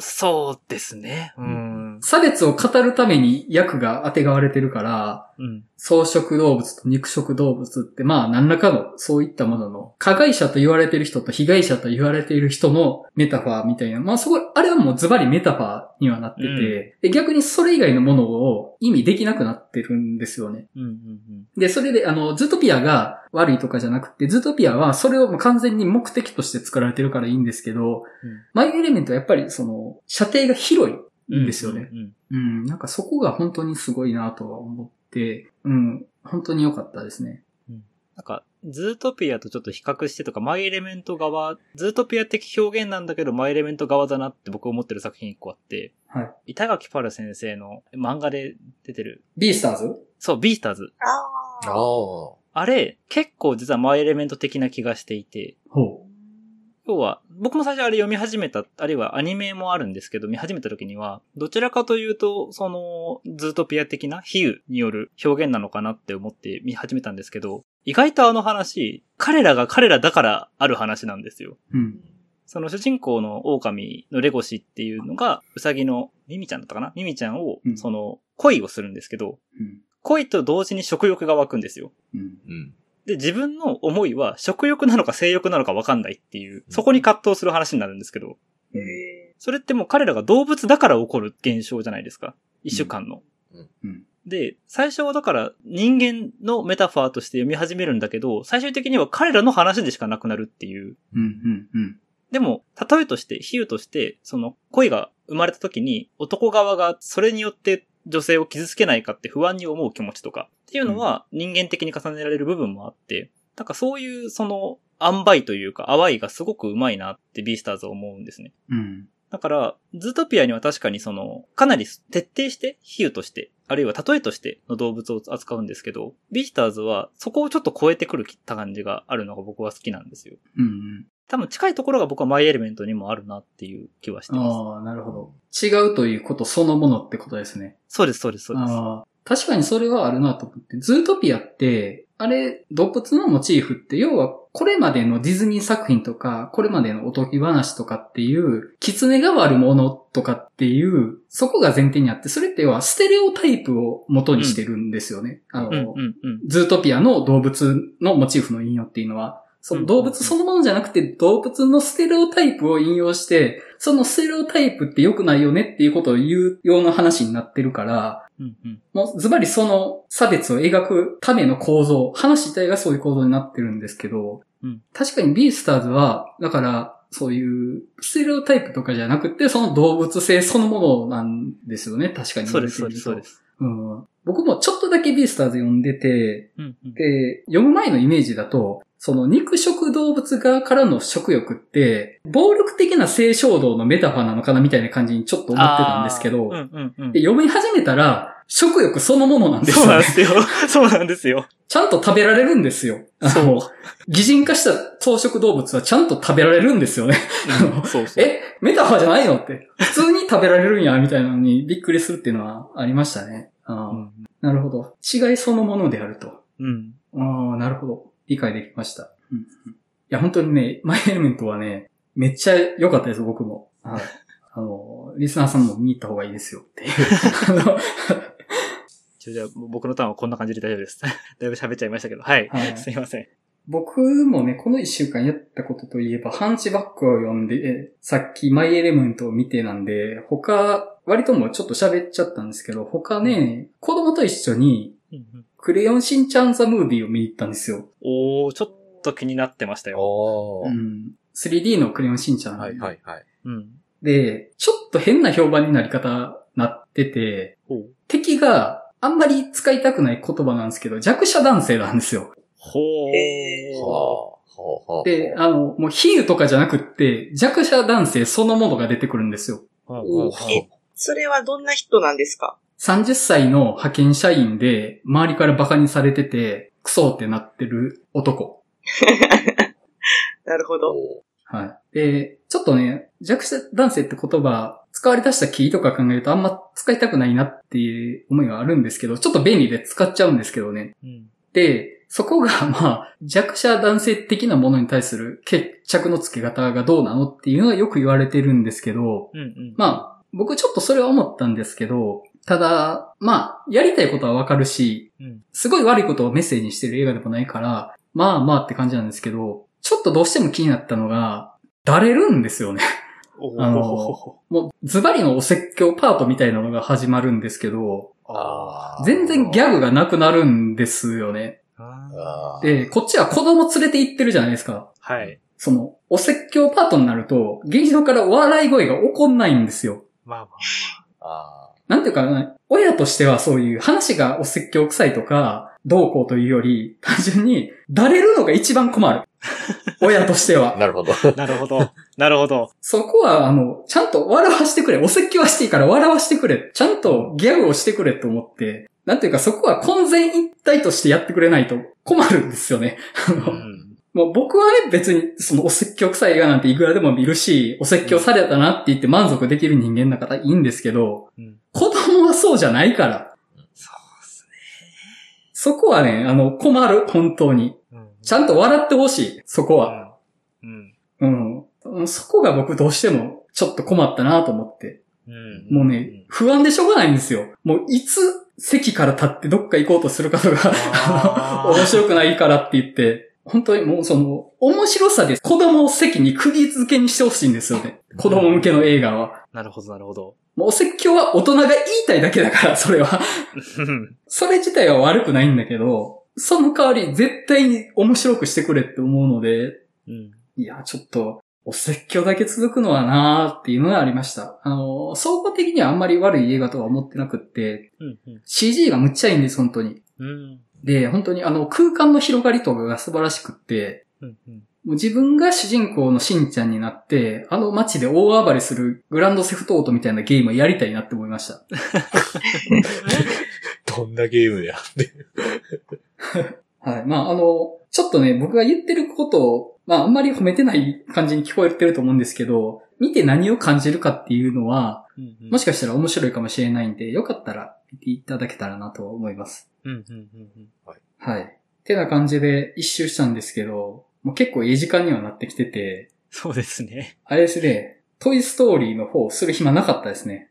そうですね。うん。差別を語るために役が当てがわれてるから、うん。草食動物と肉食動物って、まあ何らかのそういったものの、加害者と言われている人と被害者と言われている人のメタファーみたいな、まあそこ、あれはもうズバリメタファーにはなってて、うん。で逆にそれ以外のものを意味できなくなってるんですよね。うんうんで、それで、あの、ズートピアが悪いとかじゃなくて、ズートピアはそれを完全に目的として作られてるからいいんですけど、マイエレメントはやっぱりその、射程が広いですよね。うんうんうん、なんかそこが本当にすごいなとは思って、うん、本当に良かったですね。なんか、ズートピアとちょっと比較してとか、マイエレメント側、ズートピア的表現なんだけど、マイエレメント側だなって僕思ってる作品一個あって、はい。板垣パル先生の漫画で出てる、ビースターズ？そう、ビースターズ。ああ。ああ。あれ、結構実はマイエレメント的な気がしていて、ほ要は、僕も最初あれ読み始めた、あるいはアニメもあるんですけど、見始めた時には、どちらかというと、その、ズートピア的な比喩による表現なのかなって思って見始めたんですけど、意外とあの話、彼らが彼らだからある話なんですよ。う。うん。その主人公の狼のレゴシっていうのが、うさぎのミミちゃんだったかな？ミミちゃんをう、んその、恋をするんですけど、うん。恋と同時に食欲が湧くんですよ。うん。うん。で、自分の思いは食欲なのか性欲なのか分かんないっていう、そこに葛藤する話になるんですけど、へそれってもう彼らが動物だから起こる現象じゃないですか。一週間の。うん。で、最初はだから人間のメタファーとして読み始めるんだけど、最終的には彼らの話でしかなくなるっていう。でも、例えとして、比喩として、その恋が生まれた時に男側がそれによって女性を傷つけないかって不安に思う気持ちとかっていうのは人間的に重ねられる部分もあって、なんかそういうその塩梅というか淡いがすごくうまいなってビースターズは思うんですね。うん。だから、ズートピアには確かにその、かなり徹底して、比喩として、あるいは例えとしての動物を扱うんですけど、ビースターズはそこをちょっと超えてくるた感じがあるのが僕は好きなんですよ。うん、うん。多分近いところが僕はマイエレメントにもあるなっていう気はしてます。ああ、なるほど。違うということそのものってことですね。そうです、そうです、そうです。確かにそれはあるなと思って。ズートピアって、あれ、動物のモチーフって、要は、これまでのディズニー作品とか、これまでのおとぎ話とかっていう、狐が割るものとかっていう、そこが前提にあって、それって要はステレオタイプを元にしてるんですよね。あの、うん、うん、うん。ズートピアの動物のモチーフの引用っていうのは、その動物そのものじゃなくて動物のステレオタイプを引用して、そのステレオタイプって良くないよねっていうことを言うような話になってるから、うん、うん。もうズバリその差別を描くための構造、話自体がそういう構造になってるんですけど、うん確かにビースターズは、だから、そういうステレオタイプとかじゃなくて、その動物性そのものなんですよね、確かに。そうです、そうです、そうで。す。うん。僕もちょっとだけビースターズ読んでて、うん、うん。で、読む前のイメージだと、その肉食動物側からの食欲って、暴力的な性衝動のメタファーなのかなみたいな感じにちょっと思ってたんですけど、うん、うん、うんで。読み始めたら、食欲そのものなんですよねそうなんで。すよ。そうなんですよ。ちゃんと食べられるんですよ。あそうの、擬人化した草食動物はちゃんと食べられるんですよね。うんそうそう。え、メタファーじゃないのって。普通に食べられるんや、みたいなのにびっくりするっていうのはありましたね。あーうん、なるほど。違いそのものであると。うん。ああ、なるほど。理解できました。いや、本当にね、マイエレメントはね、めっちゃ良かったです、僕も。はい。あの、リスナーさんも見に行った方がいいですよっていう。じゃあ、僕のターンはこんな感じで大丈夫です。だいぶ喋っちゃいましたけど。はい。はいすいません。僕もね、この一週間やったことといえば、ハンチバックを読んで、えさっきマイエレメントを見てなんで、他、割ともうちょっと喋っちゃったんですけど、他ね、子供と一緒に、クレヨンしんちゃんザムービーを見に行ったんですよ。おー、ちょっと気になってましたよ。おー。うん。3D のクレヨンしんちゃん。はいはいはい。うん。で、ちょっと変な評判になり方なってて、ほう。敵があんまり使いたくない言葉なんですけど、弱者男性なんですよ。ほー。へーはあ。ほうほうで、あの、もう比喩とかじゃなくって、弱者男性そのものが出てくるんですよ。ほうおそれはどんな人なんですか？30歳の派遣社員で、周りから馬鹿にされてて、クソってなってる男。なるほど。おはい。で、ちょっとね、弱者男性って言葉、使われ出したキーとか考えるとあんま使いたくないなっていう思いがあるんですけど、ちょっと便利で使っちゃうんですけどね。うん。で、そこが、まあ、弱者男性的なものに対する決着のつけ方がどうなのっていうのはよく言われてるんですけど、うんうん。まあ、僕ちょっとそれは思ったんですけど、ただ、まあ、やりたいことはわかるし、うん。すごい悪いことをメッセージにしてる映画でもないから、まあまあって感じなんですけど、ちょっとどうしても気になったのが、だれるんですよね。おあのー。もう、ズバリのお説教パートみたいなのが始まるんですけど、全然ギャグがなくなるんですよね。で、こっちは子供連れて行ってるじゃないですか。はい。その、お説教パートになると、劇場から笑い声が起こんないんですよ。まあまあなんていうかな、親としてはそういう話がお説教臭いとか、どうこうというより、単純に、だれるのが一番困る。親としてーは。なるほど。あ。なるほど。なるほど。そこは、あの、ちゃんと笑わしてくれ。お説教はしていいから笑わしてくれ。ちゃんとギャグをしてくれと思って、なんていうかそこは混然一体としてやってくれないと困るんですよね。あうのん。もう僕はね、別にそのお説教臭い映画なんていくらでも見るし、お説教されたなって言って満足できる人間だからいいんですけど、うん。子供はそうじゃないから。そうっすそこはね、あの、困る、本当に。ね。うん。ちゃんと笑ってほしい、そこは。うん。うん。うん。そこが僕どうしてもちょっと困ったなと思って。うん。もうね、不安でしょうがないんですよ。もういつ席から立ってどっか行こうとするかとか、面白くないからって言って、本当にもうその、面白さで子供を席に釘付けにしてほしいんですよね。子供向けの映画は。なるほど、なるほど。もうお説教は大人が言いたいだけだから、それは。それ自体は悪くないんだけど、その代わり絶対に面白くしてくれって思うので、うん。いや、ちょっと、お説教だけ続くのはなーっていうのがありました。あの、総合的にはあんまり悪い映画とは思ってなくって、うん。うん。CG がむっちゃいいんです、本当に。うん。で、本当にあの、空間の広がりとかが素晴らしくって、うん。うん。もう自分が主人公のしんちゃんになって、あの街で大暴れするグランドセフトオートみたいなゲームをやりたいなって思いました。どんなゲームやって。はい。まあ、あの、ちょっとね、僕が言ってることを、まあ、あんまり褒めてない感じに聞こえてると思うんですけど、見て何を感じるかっていうのは、うん。もしかしたら面白いかもしれないんで、よかったら見ていただけたらなと思います。うん。うん。うん。うん。はい。てな感じで一周したんですけど、もう結構いい時間にはなってきてて、そうですね。あれですね、トイストーリーの方する暇なかったですね。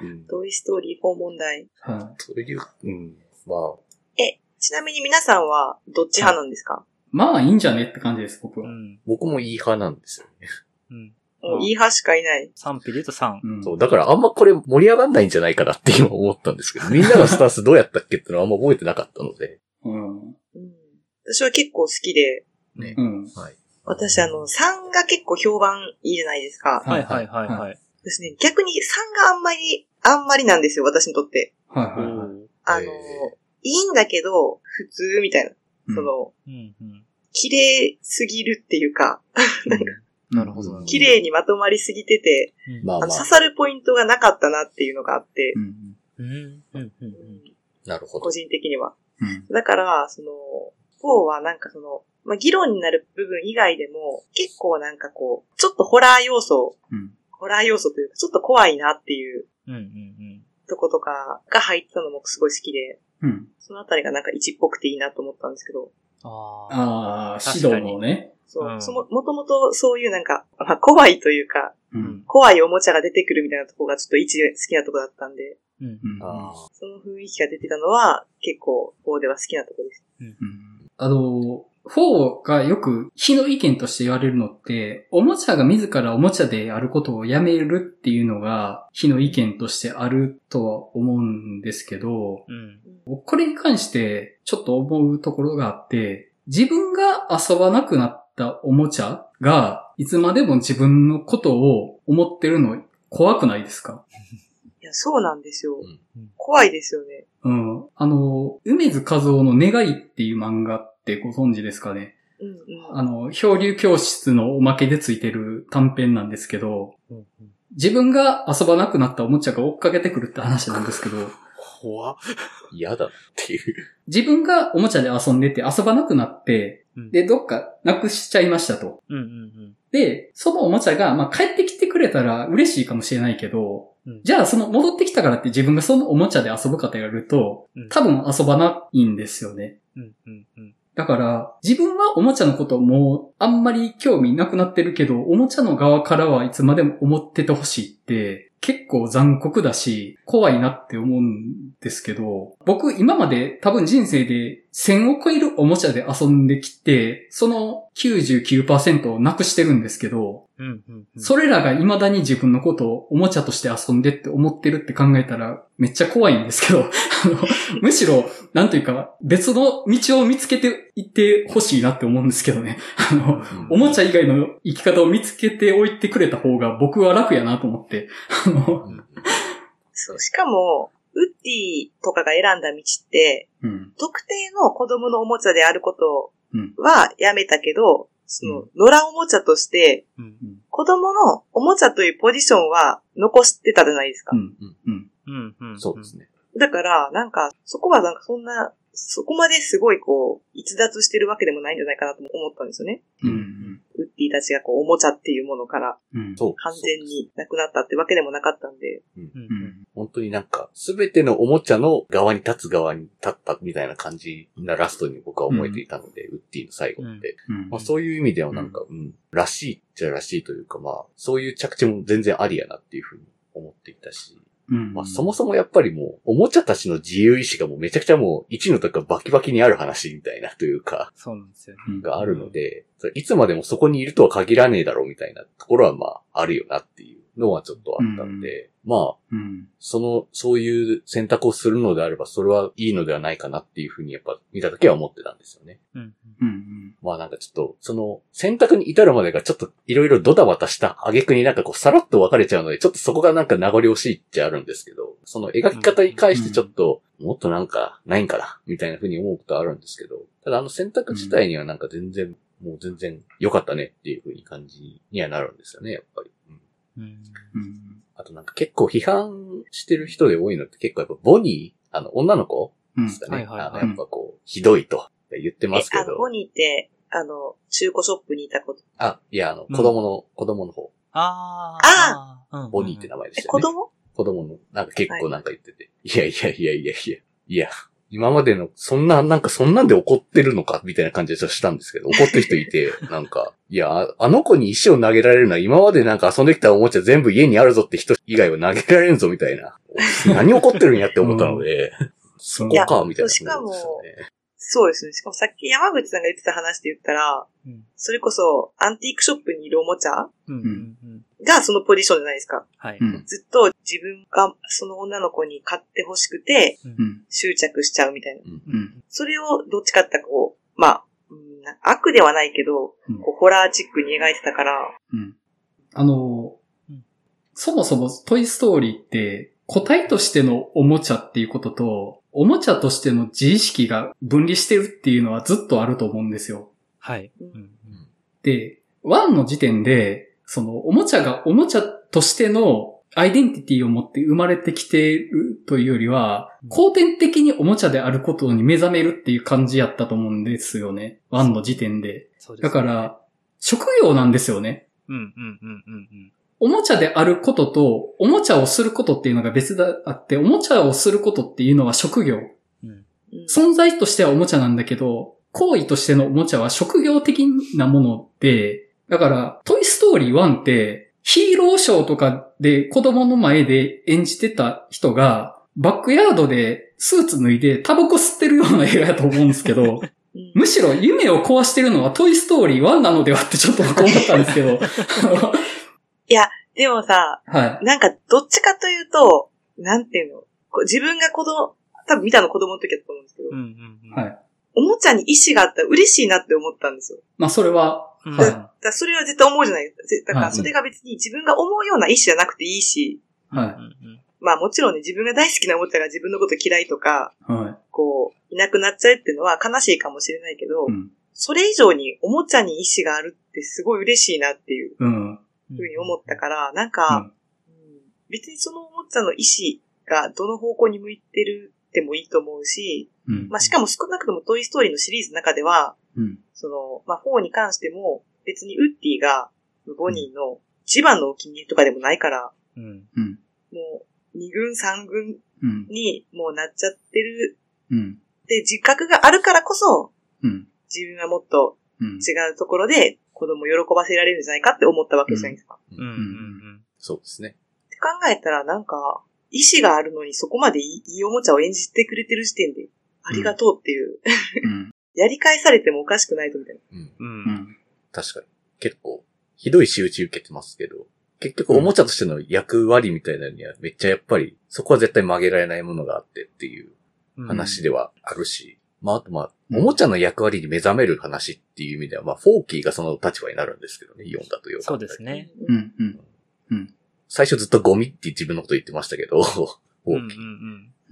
うん。トイストーリー4問題。はそういう、うん。まえ、ちなみに皆さんはどっち派なんですか？い。まあ、いいんじゃねって感じです、僕は。うん。あ、僕もいい派なんですよね。うん。もういい派しかいない。3ピで言うと3。うんそう、だからあんまこれ盛り上がんないんじゃないかなって今思ったんですけど、みんなのスタンスどうやったっけってのはあんま覚えてなかったので。うん。うん。私は結構好きで、ね。うん。はい。私あの、3が結構評判いいじゃないですか。はいはいはいはい。私ね、逆に3があんまり、あんまりなんですよ、私にとって。はいはいはい。あの、へいいんだけど、普通みたいな。うんその、うん。うん。綺麗すぎるっていうか、なるほど。綺麗にまとまりすぎてて、うん。まあまああの刺、さるポイントがなかったなっていうのがあって、うん。うん。うん。うん。なるほど個。人的には。うん。だから、その、4はなんかその、まあ、議論になる部分以外でも、結構なんかこう、ちょっとホラー要素、うん。ホラー要素というか、ちょっと怖いなっていううん。うん。とことかが入ってたのもすごい好きで、うん。そのあたりがなんか一っぽくていいなと思ったんですけど、ああ。指導のね。そう、うんそも、もともとそういうなんか、まあ、怖いというか、ううんん。怖いおもちゃが出てくるみたいなところがちょっと一好きなところだったんで、うん。うん。あその雰囲気が出てたのは、結構、4では好きなところです。うんあの、4がよく非の意見として言われるのって、おもちゃが自らおもちゃであることをやめるっていうのが非の意見としてあるとは思うんですけど、うん。僕これに関してちょっと思うところがあって、自分が遊ばなくなったおもちゃがいつまでも自分のことを思ってるの怖くないですか？いや、そうなんですよ。うん怖いですよね。うん。あの、梅津和夫の願いっていう漫画ってご存知ですかね？うんうん。あの、漂流教室のおまけでついてる短編なんですけど、うん。自分が遊ばなくなったおもちゃが追っかけてくるって話なんですけど、怖っ。嫌だなっていう。自分がおもちゃで遊んでて遊ばなくなって、うんで、どっかなくしちゃいましたと。うん。うん。で、そのおもちゃが、まあ、帰ってきてくれたら嬉しいかもしれないけど、うんじゃあその戻ってきたからって自分がそのおもちゃで遊ぶかとやるとうん、多分遊ばないんですよね。うん。うん。うん。だから、自分はおもちゃのこともうあんまり興味なくなってるけど、おもちゃの側からはいつまでも思っててほしいって、結構残酷だし、怖いなって思うんですけど、僕今まで多分人生で1000を超えるおもちゃで遊んできて、その99%をなくしてるんですけど、うん。うん。それらが未だに自分のことをおもちゃとして遊んでって思ってるって考えたらめっちゃ怖いんですけど、あの、むしろ、なんというか、別の道を見つけていってほしいなって思うんですけどね。あの、おもちゃ以外の生き方を見つけておいてくれた方が僕は楽やなと思って。あの、うんそう、しかも、ウッディとかが選んだ道って、うん。特定の子供のおもちゃであることうんはやめたけど、そのう、野良おもちゃとして、うん。子供のおもちゃというポジションは残してたじゃないですか。うん。うん。うん。うん。そうですね。だから、なんか、そこはなんかそんな、そこまですごいこう、逸脱してるわけでもないんじゃないかなと思ったんですよね。うん。ウッディたちがこう、おもちゃっていうものからうん。そう。完全になくなったってわけでもなかったんで、うん。うん。本当になんか、すべてのおもちゃの側に立つ側に立ったみたいな感じなラストに僕は思えていたので、ウッディの最後って。うん。まあそういう意味ではなんか、うん、らしいっちゃらしいというか、まあ、そういう着地も全然ありやなっていうふうに思っていたし、うん。まあ、そもそもやっぱりもう、おもちゃたちの自由意志がもうめちゃくちゃもう、1の時からバキバキにある話みたいなというか、そうなんですよね。うんがあるので、いつまでもそこにいるとは限らねえだろうみたいなところはまあ、あるよなっていうのはちょっとあったんで、まあ、うん。その、そういう選択をするのであれば、それはいいのではないかなっていうふうにやっぱ見た時は思ってたんですよね。うん。うん。まあなんかちょっと、その、選択に至るまでがちょっといろいろドタバタした挙句になんかこうさらっと分かれちゃうので、ちょっとそこがなんか名残惜しいっちゃあるんですけど、その描き方に関してちょっと、もっとなんかないんかな、みたいなふうに思うことはあるんですけど、ただあの選択自体にはなんか全然、もう全然良かったねっていうふうに感じにはなるんですよね、やっぱり。うんうん。うん。あとなんか結構批判してる人で多いのって結構やっぱボニー、あの女の子うんですかね。はいはいはいあのやっぱこう、ひどいと言ってますけえ、あボ。ニーって、あの、中古ショップにいたこと。あ、いや、あの、うん子供の、子供の方。あああうんボニーって名前でえ、したよね。子供？子供の、なんか結構なんか言ってて。い、やいやいやいやいや、いや、今までの、そんな、なんかそんなんで怒ってるのかみたいな感じでしたんですけど、怒ってる人いて、なんか、いや、ああの子に石を投げられるのは今までなんか遊んできたおもちゃ全部家にあるぞって人以外は投げられんぞみたいな。何怒ってるんやって思ったので、そこか、みたいな、しかもね。そうですね。しかもさっき山口さんが言ってた話で言ったら、うん。それこそ、アンティークショップにいるおもちゃうん。うん。うん。がそのポジションじゃないですか。はい。うん。ずっと自分がその女の子に買って欲しくてうん。執着しちゃうみたいな。うん。それをどっちかってこう、まあ、うん悪ではないけど、うんこうホラーチックに描いてたから、うん。あのうん、そもそもトイストーリーって、個体としてのおもちゃっていうことと、おもちゃとしての自意識が分離してるっていうのはずっとあると思うんですよ。はい。ううんん。で、1の時点で、その、おもちゃがおもちゃとしてのアイデンティティを持って生まれてきているというよりは、後天的におもちゃであることに目覚めるっていう感じやったと思うんですよね。1の時点で。ですねだか、ら、職業なんですよね。うん。うん。うん。うん。おもちゃであることと、おもちゃをすることっていうのが別であって、おもちゃをすることっていうのは職業。うん。うん存在としてはおもちゃなんだけど、行為としてのおもちゃは職業的なもので、だから、トイストーリー1って、ヒーローショーとかで子供の前で演じてた人が、バックヤードでスーツ脱いでタバコ吸ってるような映画やと思うんですけど、うんむしろ夢を壊してるのはトイストーリー1なのではってちょっと僕思ったんですけど、でもさ、はい。なんかどっちかというと、なんていうの、自分が子供、多分見たの子供の時だと思うんですけど、うん。うん。はい。おもちゃに意志があったら嬉しいなって思ったんですよ。まあそれは、うん。はいだそれは絶対思うじゃないですか。だかはいらそれが別に自分が思うような意志じゃなくていいし、はい。うん。まあもちろんね、自分が大好きなおもちゃが自分のこと嫌いとか、はこう、いなくなっちゃうっていうのは悲しいかもしれないけど、い。うん。それ以上におもちゃに意志があるってすごい嬉しいなっていううん。ふうに思ったから、なんうか、んうん別にそのおもちゃの意志がどの方向に向いてるってもいいと思うし、うん。まあしかも少なくともトイストーリーのシリーズの中では、うん。その、まあ4に関しても別にウッディがボニーの一番のお気に入りとかでもないから、うん。うん。もう2軍3軍うん。にもうなっちゃってるうん。で自覚があるからこそ、うん。自分はもっとうん。違うところで子供を喜ばせられるんじゃないかって思ったわけじゃないですか。うん。うん。そうですね。って考えたらなんか、意志があるのにそこまでいいいいおもちゃを演じてくれてる時点で、ありがとうっていう、うん。やり返されてもおかしくないとみたいな。うん。うん。ううん。ん。確かに。結構、ひどい仕打ち受けてますけど、結局おもちゃとしての役割みたいなのにはめっちゃやっぱり、そこは絶対曲げられないものがあってっていう話ではあるし、まああとまあ、おもちゃの役割に目覚める話っていう意味では、まあ、フォーキーがその立場になるんですけどね、イオンだとよそうですね。う。ん。うん。最初ずっとゴミって自分のこと言ってましたけど、フうん。うんォーキー。。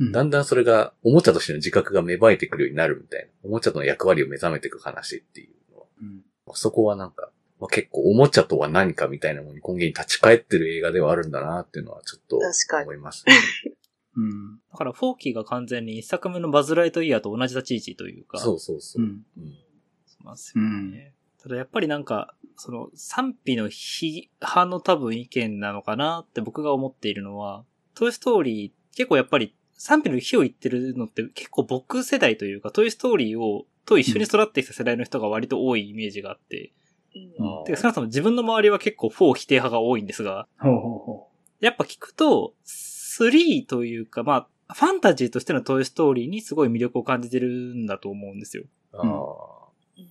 うん。だんだんそれが、おもちゃとしての自覚が芽生えてくるようになるみたいな、おもちゃの役割を目覚めていく話っていうのは、うん。そこはなんか、まあ、結構おもちゃとは何かみたいなものに根源に立ち返ってる映画ではあるんだなっていうのはちょっと確かに思います、ね。うん。だから、フォーキーが完全に一作目のバズ・ライトイヤーと同じ立ち位置というか。そうそうそうう。ん。うんしますよね。ただやっぱりなんか、その賛否の批判の多分意見なのかなって僕が思っているのは、トイストーリー結構やっぱり賛否の非を言ってるのって結構僕世代というか、トイストーリーをと一緒に育ってきた世代の人が割と多いイメージがあって、うん。てか少なくとも自分の周りは結構フォー否定派が多いんですが、ほうほうほやっぱ聞くと、3というか、まあ、ファンタジーとしてのトイストーリーにすごい魅力を感じてるんだと思うんですよ。ああ、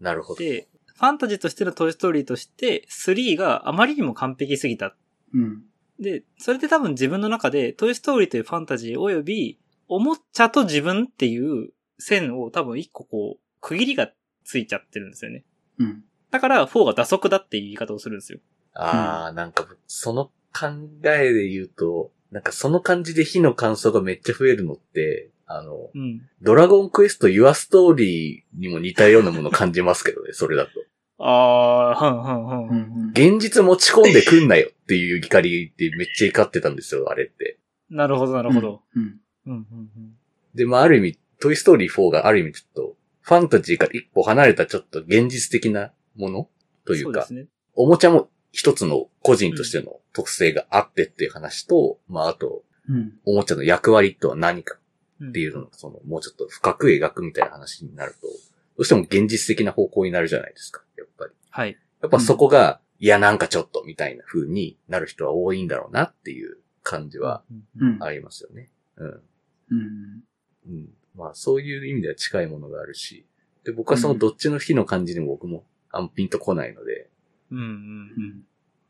なるほど。で、ファンタジーとしてのトイストーリーとして、3があまりにも完璧すぎた。うん。で、それで多分自分の中で、トイストーリーというファンタジー及び、おもちゃと自分っていう線を多分一個こう、区切りがついちゃってるんですよね。うん。だから、4が打足だっていう言い方をするんですよ。ああ、なんか、その考えで言うと、なんかその感じで火の感想がめっちゃ増えるのって、あの、うん。ドラゴンクエスト Your Story にも似たようなものを感じますけどね、それだと。あー、はんはんはん。現実持ち込んでくんなよっていう怒りってめっちゃ怒ってたんですよ、あれって。なるほど、なるほど。うん。うん、うん、うん。で、まあある意味、トイストーリー4がある意味ちょっと、ファンタジーから一歩離れたちょっと現実的なものというか、そうですね。おもちゃも一つの個人としての特性があってっていう話と、まああと、うん。おもちゃの役割とは何かっっていうのを、その、もうちょっと深く描くみたいな話になると、どうしても現実的な方向になるじゃないですか、やっぱり。はい。やっぱそこが、いやなんかちょっとみたいな風になる人は多いんだろうなっていう感じはうんうん。ありますよね。うん。うん。うん。まあそういう意味では近いものがあるし、で、僕はそのどっちの非の感じにも僕もあんピンとこないので、うん、うん。うん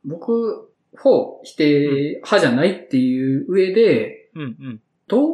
僕、4否定派じゃないっていう上で、うん、うん。どう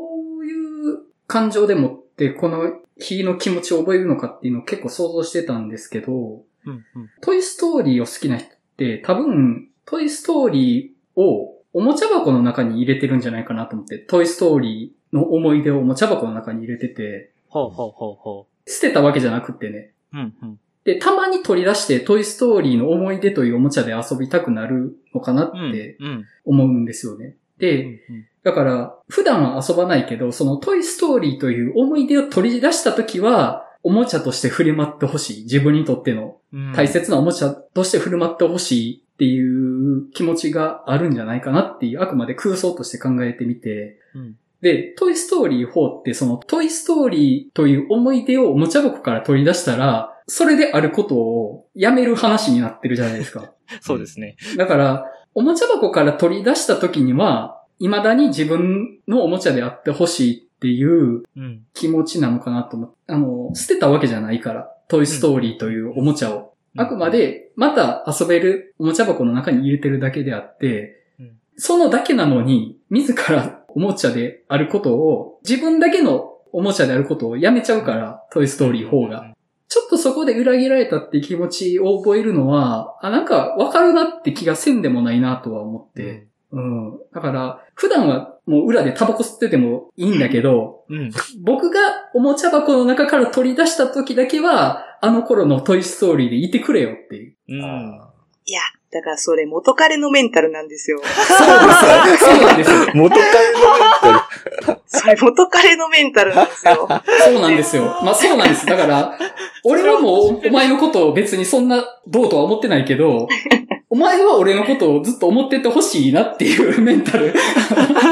感情でもってこの非の気持ちを覚えるのかっていうのを結構想像してたんですけど、うん、うん。トイストーリーを好きな人って多分、トイストーリーをおもちゃ箱の中に入れてるんじゃないかなと思って、トイストーリーの思い出をおもちゃ箱の中に入れてて、ほうほうほうほ捨てたわけじゃなくってね。う。うん、うん。で、たまに取り出してトイストーリーの思い出というおもちゃで遊びたくなるのかなっうん、てうん。思うんですよね。うで、んだから、普段は遊ばないけど、そのトイストーリーという思い出を取り出したときは、おもちゃとして振る舞ってほしい。自分にとってのうん。大切なおもちゃとして振る舞ってほしいっていう気持ちがあるんじゃないかなっていう、あくまで空想として考えてみて、うん。で、トイストーリー4ってそのトイストーリーという思い出をおもちゃ箱から取り出したら、それであることをやめる話になってるじゃないですか。そうですね。だから、おもちゃ箱から取り出した時には、未だに自分のおもちゃであってほしいっていううん。気持ちなのかなと思って、あの、捨てたわけじゃないから、トイストーリーというおもちゃを。あくま、で、また遊べるおもちゃ箱の中に入れてるだけであってうん、そのだけなのに、自らおもちゃであることを、自分だけのおもちゃであることをやめちゃうから、トイストーリー4が。。ちょっとそこで裏切られたって気持ちを覚えるのは、あ、なんかわかるなって気がせんでもないなとは思って。うん。だから、普段はもう裏でタバコ吸っててもいいんだけど、うん。僕がおもちゃ箱の中から取り出した時だけは、あの頃のトイストーリーでいてくれよっていう。うん。あいや、だからそれ元彼のメンタルなんですよ。そうですよ。そうなんですよ。ー元彼のメンタルそれ元彼のメンタルなんですよ。そうなんですよ。まあそうなんです。だから、俺はもうお前のことを別にそんなどうとは思ってないけど、お前は俺のことをずっと思っててほしいなっていうメンタル。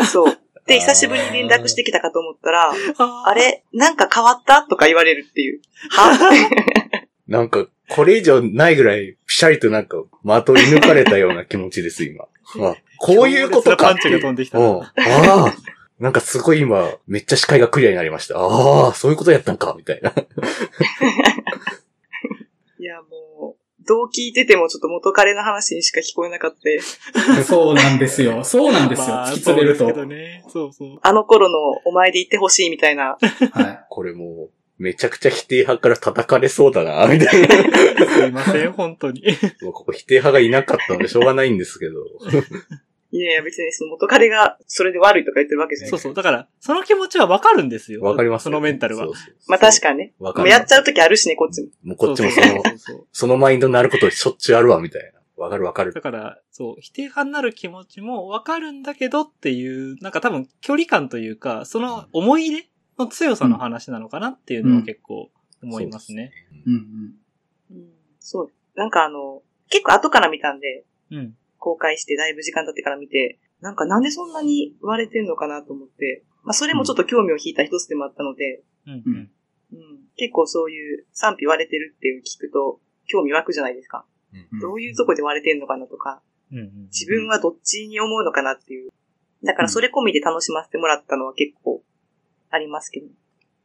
そう。で、久しぶりに連絡してきたかと思ったら、ああれ？なんか変わった？とか言われるっていう。は？なんか、これ以上ないぐらい、ピシャリとなんか、的を射抜かれたような気持ちです、今。あこういうことかっていう。強烈なパンチが飛んできたうん。ああ。なんかすごい今、めっちゃ視界がクリアになりました。ああ、そういうことやったんか、みたいな。いや、もう、どう聞いててもちょっと元彼の話にしか聞こえなかった。そうなんですよ。そうなんですよ。まあ突き詰めると。そうですけどね。そうそう。あの頃のお前で言ってほしいみたいな。はい。これもう、めちゃくちゃ否定派から叩かれそうだな、みたいな。すいません、本当に。もうここ否定派がいなかったのでしょうがないんですけど。いやいや、別にその元彼がそれで悪いとか言ってるわけじゃない。そうそう。だから、その気持ちはわかるんですよ。わかりますそのメンタルはそう。そうそうまあ確かにね。わかる。もうやっちゃうときあるしね、こっちも。もうこっちもその、うそうそうそのマインドになることしょっちゅうあるわ、みたいな。わかるわかるだ。から、そう、否定派になる気持ちもわかるんだけどっていう、なんか多分距離感というか、その思い入れの強さの話なのかなっていうのは結構思いますね。うんそう。なんかあの、結構後から見たんで、うん。公開してだいぶ時間経ってから見て、なんかなんでそんなに割れてんのかなと思って、まあそれもちょっと興味を引いた一つでもあったので、うん。うんうん、結構そういう賛否割れてるっていう聞くと興味湧くじゃないですか。うんどういうとこで割れてんのかなとか、うん。うん。自分はどっちに思うのかなっていう。だからそれ込みで楽しませてもらったのは結構ありますけど。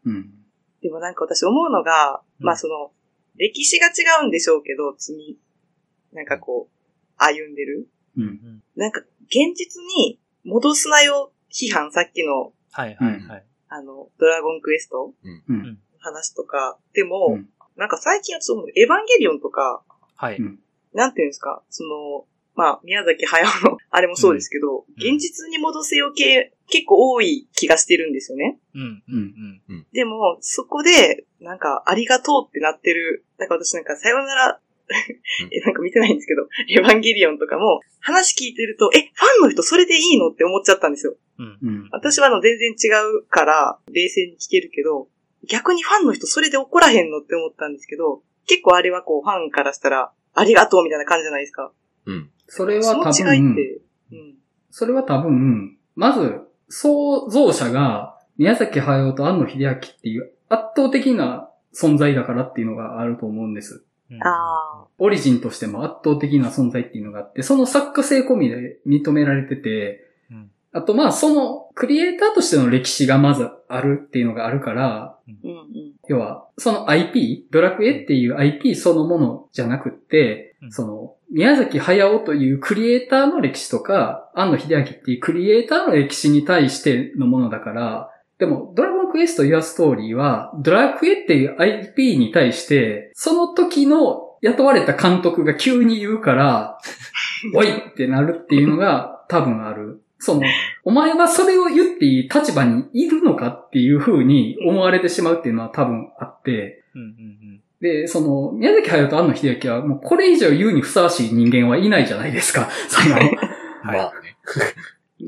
うん。でもなんか私思うのが、うんまあその、歴史が違うんでしょうけど、積み、なんかこう、歩んでる。うん。なんか、現実に戻すなよ批判、さっきの、はいはいはい。あの、ドラゴンクエストうん。の話とか、でも、うんなんか最近はその、エヴァンゲリオンとか、はい。うんなんていうんですか、その、まあ、宮崎駿の、あれもそうですけど、うん現実に戻せよ系、結構多い気がしてるんですよね。うんうんうん。でも、そこで、なんか、ありがとうってなってる。だから私なんか、さよなら、え、なんか見てないんですけど、エヴァンゲリオンとかも、話聞いてると、え、ファンの人それでいいのって思っちゃったんですよ。うんうん。私はあの、全然違うから、冷静に聞けるけど、逆にファンの人それで怒らへんのって思ったんですけど、結構あれはこう、ファンからしたら、ありがとうみたいな感じじゃないですか。うん。それはそ多分、て、うん。それは多分、まず、創造者が宮崎駿と庵野秀明っていう圧倒的な存在だからっていうのがあると思うんです。うん。あオリジンとしても圧倒的な存在っていうのがあって、その作家性込みで認められてて、うんあとまあそのクリエイターとしての歴史がまずあるっていうのがあるから、うん。要はその IP、ドラクエっていう IP そのものじゃなくって、うんその宮崎駿というクリエイターの歴史とか、庵野秀明っていうクリエイターの歴史に対してのものだから、でも、ドラゴンクエスト Your Story は、ドラクエっていう IP に対して、その時の雇われた監督が急に言うから、おいってなるっていうのが多分ある。その、お前はそれを言っていい立場にいるのかっていう風に思われてしまうっていうのは多分あって、うんうんで、その、宮崎駿と庵野秀明はもうこれ以上言うにふさわしい人間はいないじゃないですか。その、うん。はい。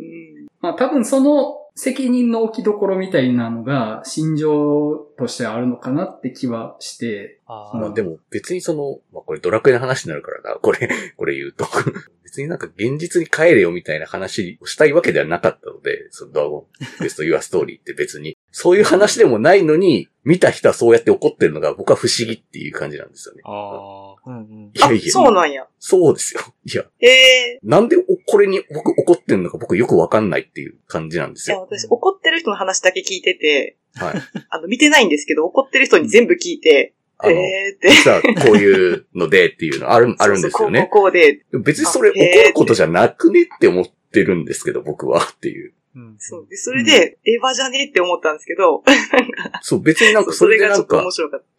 まあ 多分その責任の置きどころみたいなのが心情としてあるのかなって気はして、あまあでも別にその、まあこれドラクエの話になるからな、これ、これ言うと。別になんか現実に帰れよみたいな話をしたいわけではなかったので、そのドラゴンクエスト Your Story って別に。そういう話でもないのに、見た人はそうやって怒ってるのが僕は不思議っていう感じなんですよね。ああ。うんうんい。やいや、そうなんや。そうですよ。いや、へえ。なんでおこれに僕怒ってるのか僕よくわかんないっていう感じなんですいや、よ。私、怒ってる人の話だけ聞いてて、はい。あの、見てないんですけど、怒ってる人に全部聞いて、あの、えーって。実はこういうのでっていうのある、あるんですよね。そうそうこうで、別にそれ怒ることじゃなくねって思ってるんですけど、僕はっていう。うんそう。で、それで、エヴァじゃねえって思ったんですけど、そう、別になんかそれでなんか。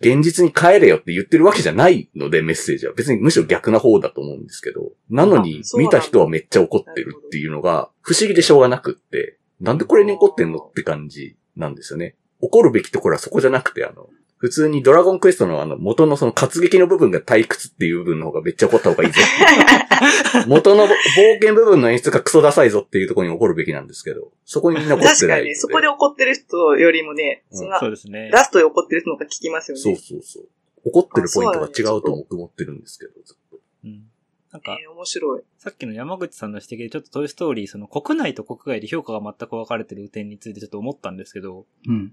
現実に帰れよって言ってるわけじゃないので、メッセージは。別にむしろ逆な方だと思うんですけど。なのに見た人はめっちゃ怒ってるっていうのが、不思議でしょうがなくって、なんでこれに怒ってんのって感じなんですよね。怒るべきところはそこじゃなくて、あの、普通にドラゴンクエストのあの、元のその活劇の部分が退屈っていう部分の方がめっちゃ怒った方がいいぞ。元の冒険部分の演出がクソダサいぞっていうところに怒るべきなんですけど、そこにみんな怒ってない。確かにね、そこで怒ってる人よりもね、うんそんなそうですね。ラストで怒ってる人の方が聞きますよね。そうそうそう。怒ってるポイントが違うと僕思ってるんですけど。なんか、えー面白い。さっきの山口さんの指摘でちょっとトイストーリー、その国内と国外で評価が全く分かれてる点についてちょっと思ったんですけど、うん。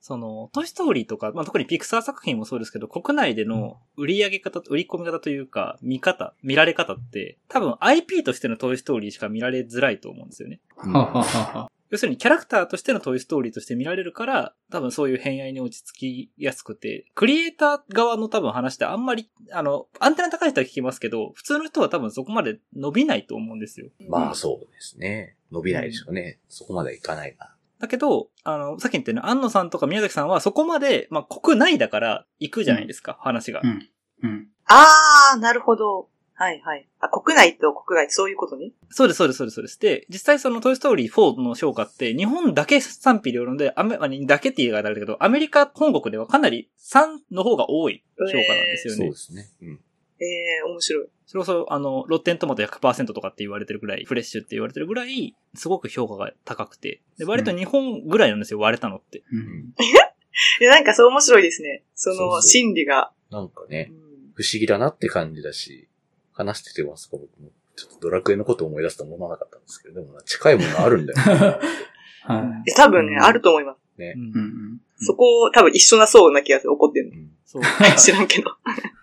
その、トイストーリーとか、まあ、特にピクサー作品もそうですけど、国内での売り上げ方、売り込み方というか、見方、見られ方って、多分 IP としてのトイストーリーしか見られづらいと思うんですよね。ははは。要するにキャラクターとしてのトイストーリーとして見られるから、多分そういう偏愛に落ち着きやすくて、クリエイター側の多分話ってあんまり、あの、アンテナ高い人は聞きますけど、普通の人は多分そこまで伸びないと思うんですよ。まあそうですね。伸びないでしょうね。そこまではいかないな。だけど、あの、さっき言ったように、安野さんとか宮崎さんはそこまで、まあ、国内だから行くじゃないですか、話が。うん。うん。あー、なるほど。はいはい。あ、国内と国外、そういうことね？そうです、そうです、そうです、そうです。で、実際そのトイストーリー4の評価って、日本だけ賛否両論で、アメ、まあだけって言い方あれだけど、アメリカ本国ではかなり3の方が多い評価なんですよね。そうですね。うん。えー、面白い。それこそ、あの、ロッテントマト100%とかって言われてるぐらい、フレッシュって言われてるぐらい、すごく評価が高くて。で、割と日本ぐらいなんですよ、割れたのって。うん。で、なんかそう面白いですね。そのそうそう心理が。なんかねう、ん不思議だなって感じだし、話しててますか僕も。ちょっとドラクエのことを思い出すと思わなかったんですけど、でもな近いものあるんだよ。はえ多分ね、うんあると思います。ねう。んい。うん。そこ、多分一緒なそうな気がする。怒ってるの。う。んそう。知らんけど。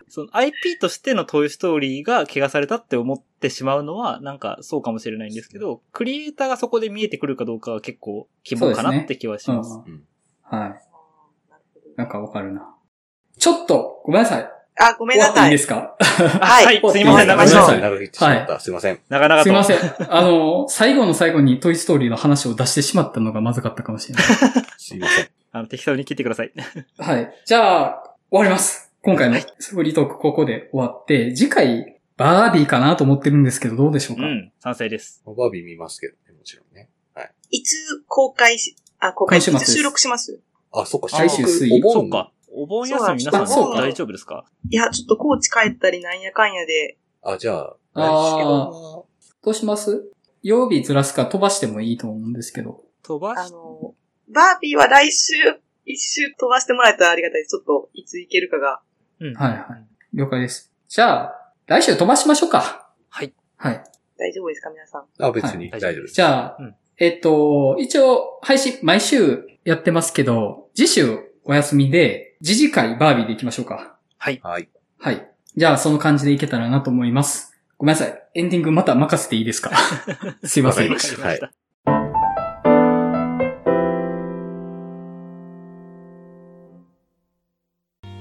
その IP としてのトイストーリーが怪我されたって思ってしまうのは、なんかそうかもしれないんですけど、クリエイターがそこで見えてくるかどうかは結構希望かなって気はします。うんうんはい。なんかわかるな。ちょっと、ごめんなさい。あ、ごめんなさい。いいですか？はいはい、すいません、は長々と。長引いてしまった。すいません。長々と。すいません。あの、最後の最後にトイストーリーの話を出してしまったのがまずかったかもしれない。すいません。あの、適当に切ってください。はい。じゃあ、終わります。今回のフリートークここで終わって、次回、バービーかなと思ってるんですけど、どうでしょうか、うん、賛成です。バービー見ますけどね、もちろんね。いつ公開し、あ、公開し、い今週末ですつ収録します？あ、そっか、来週水曜お盆そうか。お盆休み皆さんそうか大丈夫ですか？いや、ちょっと高知帰ったりなんやかんやで、あ、じゃあ、あー来週はどうします？曜日ずらすか飛ばしてもいいと思うんですけど。あ飛ばし、の、バービーは来週、一週飛ばしてもらえたらありがたいです。ちょっと、いつ行けるかが。うん。はいはい。了解です。じゃあ、来週飛ばしましょうか。はい。はい。大丈夫ですか皆さん？あ、別にはい大丈夫です。じゃあ、うんえっと、一応、配信、毎週やってますけど、次週お休みで、次次回バービーで行きましょうか。はい。はい。はい。じゃあ、その感じでいけたらなと思います。ごめんなさい。エンディングまた任せていいですか？すいませんわかりま。したわかりました。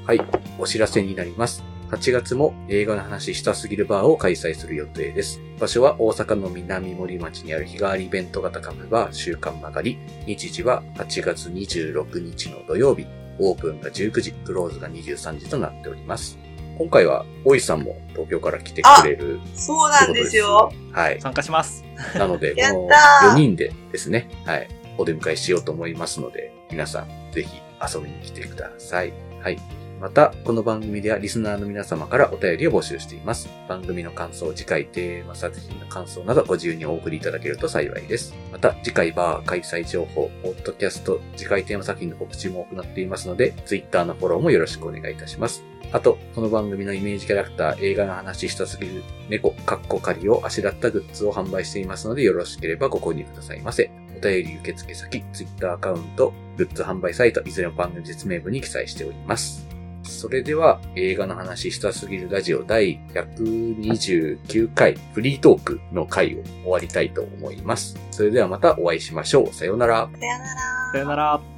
はい。お知らせになります。8月も映画の話したすぎるバーを開催する予定です。場所は大阪の南森町にある日替わりイベント型カフェバー週刊曲がり。日時は8月26日の土曜日。オープンが19時、クローズが23時となっております。今回は、大石さんも東京から来てくれるそうなんですよ。はい。参加します。なので、この4人でですね、はい、お出迎えしようと思いますので、皆さん、ぜひ遊びに来てください。はい。また、この番組ではリスナーの皆様からお便りを募集しています。番組の感想、次回テーマ作品の感想などご自由にお送りいただけると幸いです。また、次回バー開催情報、ポッドキャスト、次回テーマ作品の告知も行っていますので、Twitter のフォローもよろしくお願いいたします。あと、この番組のイメージキャラクター、映画の話したすぎる猫、カッコカリをあしらったグッズを販売していますので、よろしければご購入くださいませ。お便り受付先、Twitter アカウント、グッズ販売サイト、いずれも番組説明文に記載しております。それでは、映画の話したすぎるラジオ第129回フリートークの回を終わりたいと思います。それではまたお会いしましょう。さようなら。さよなら。さよなら。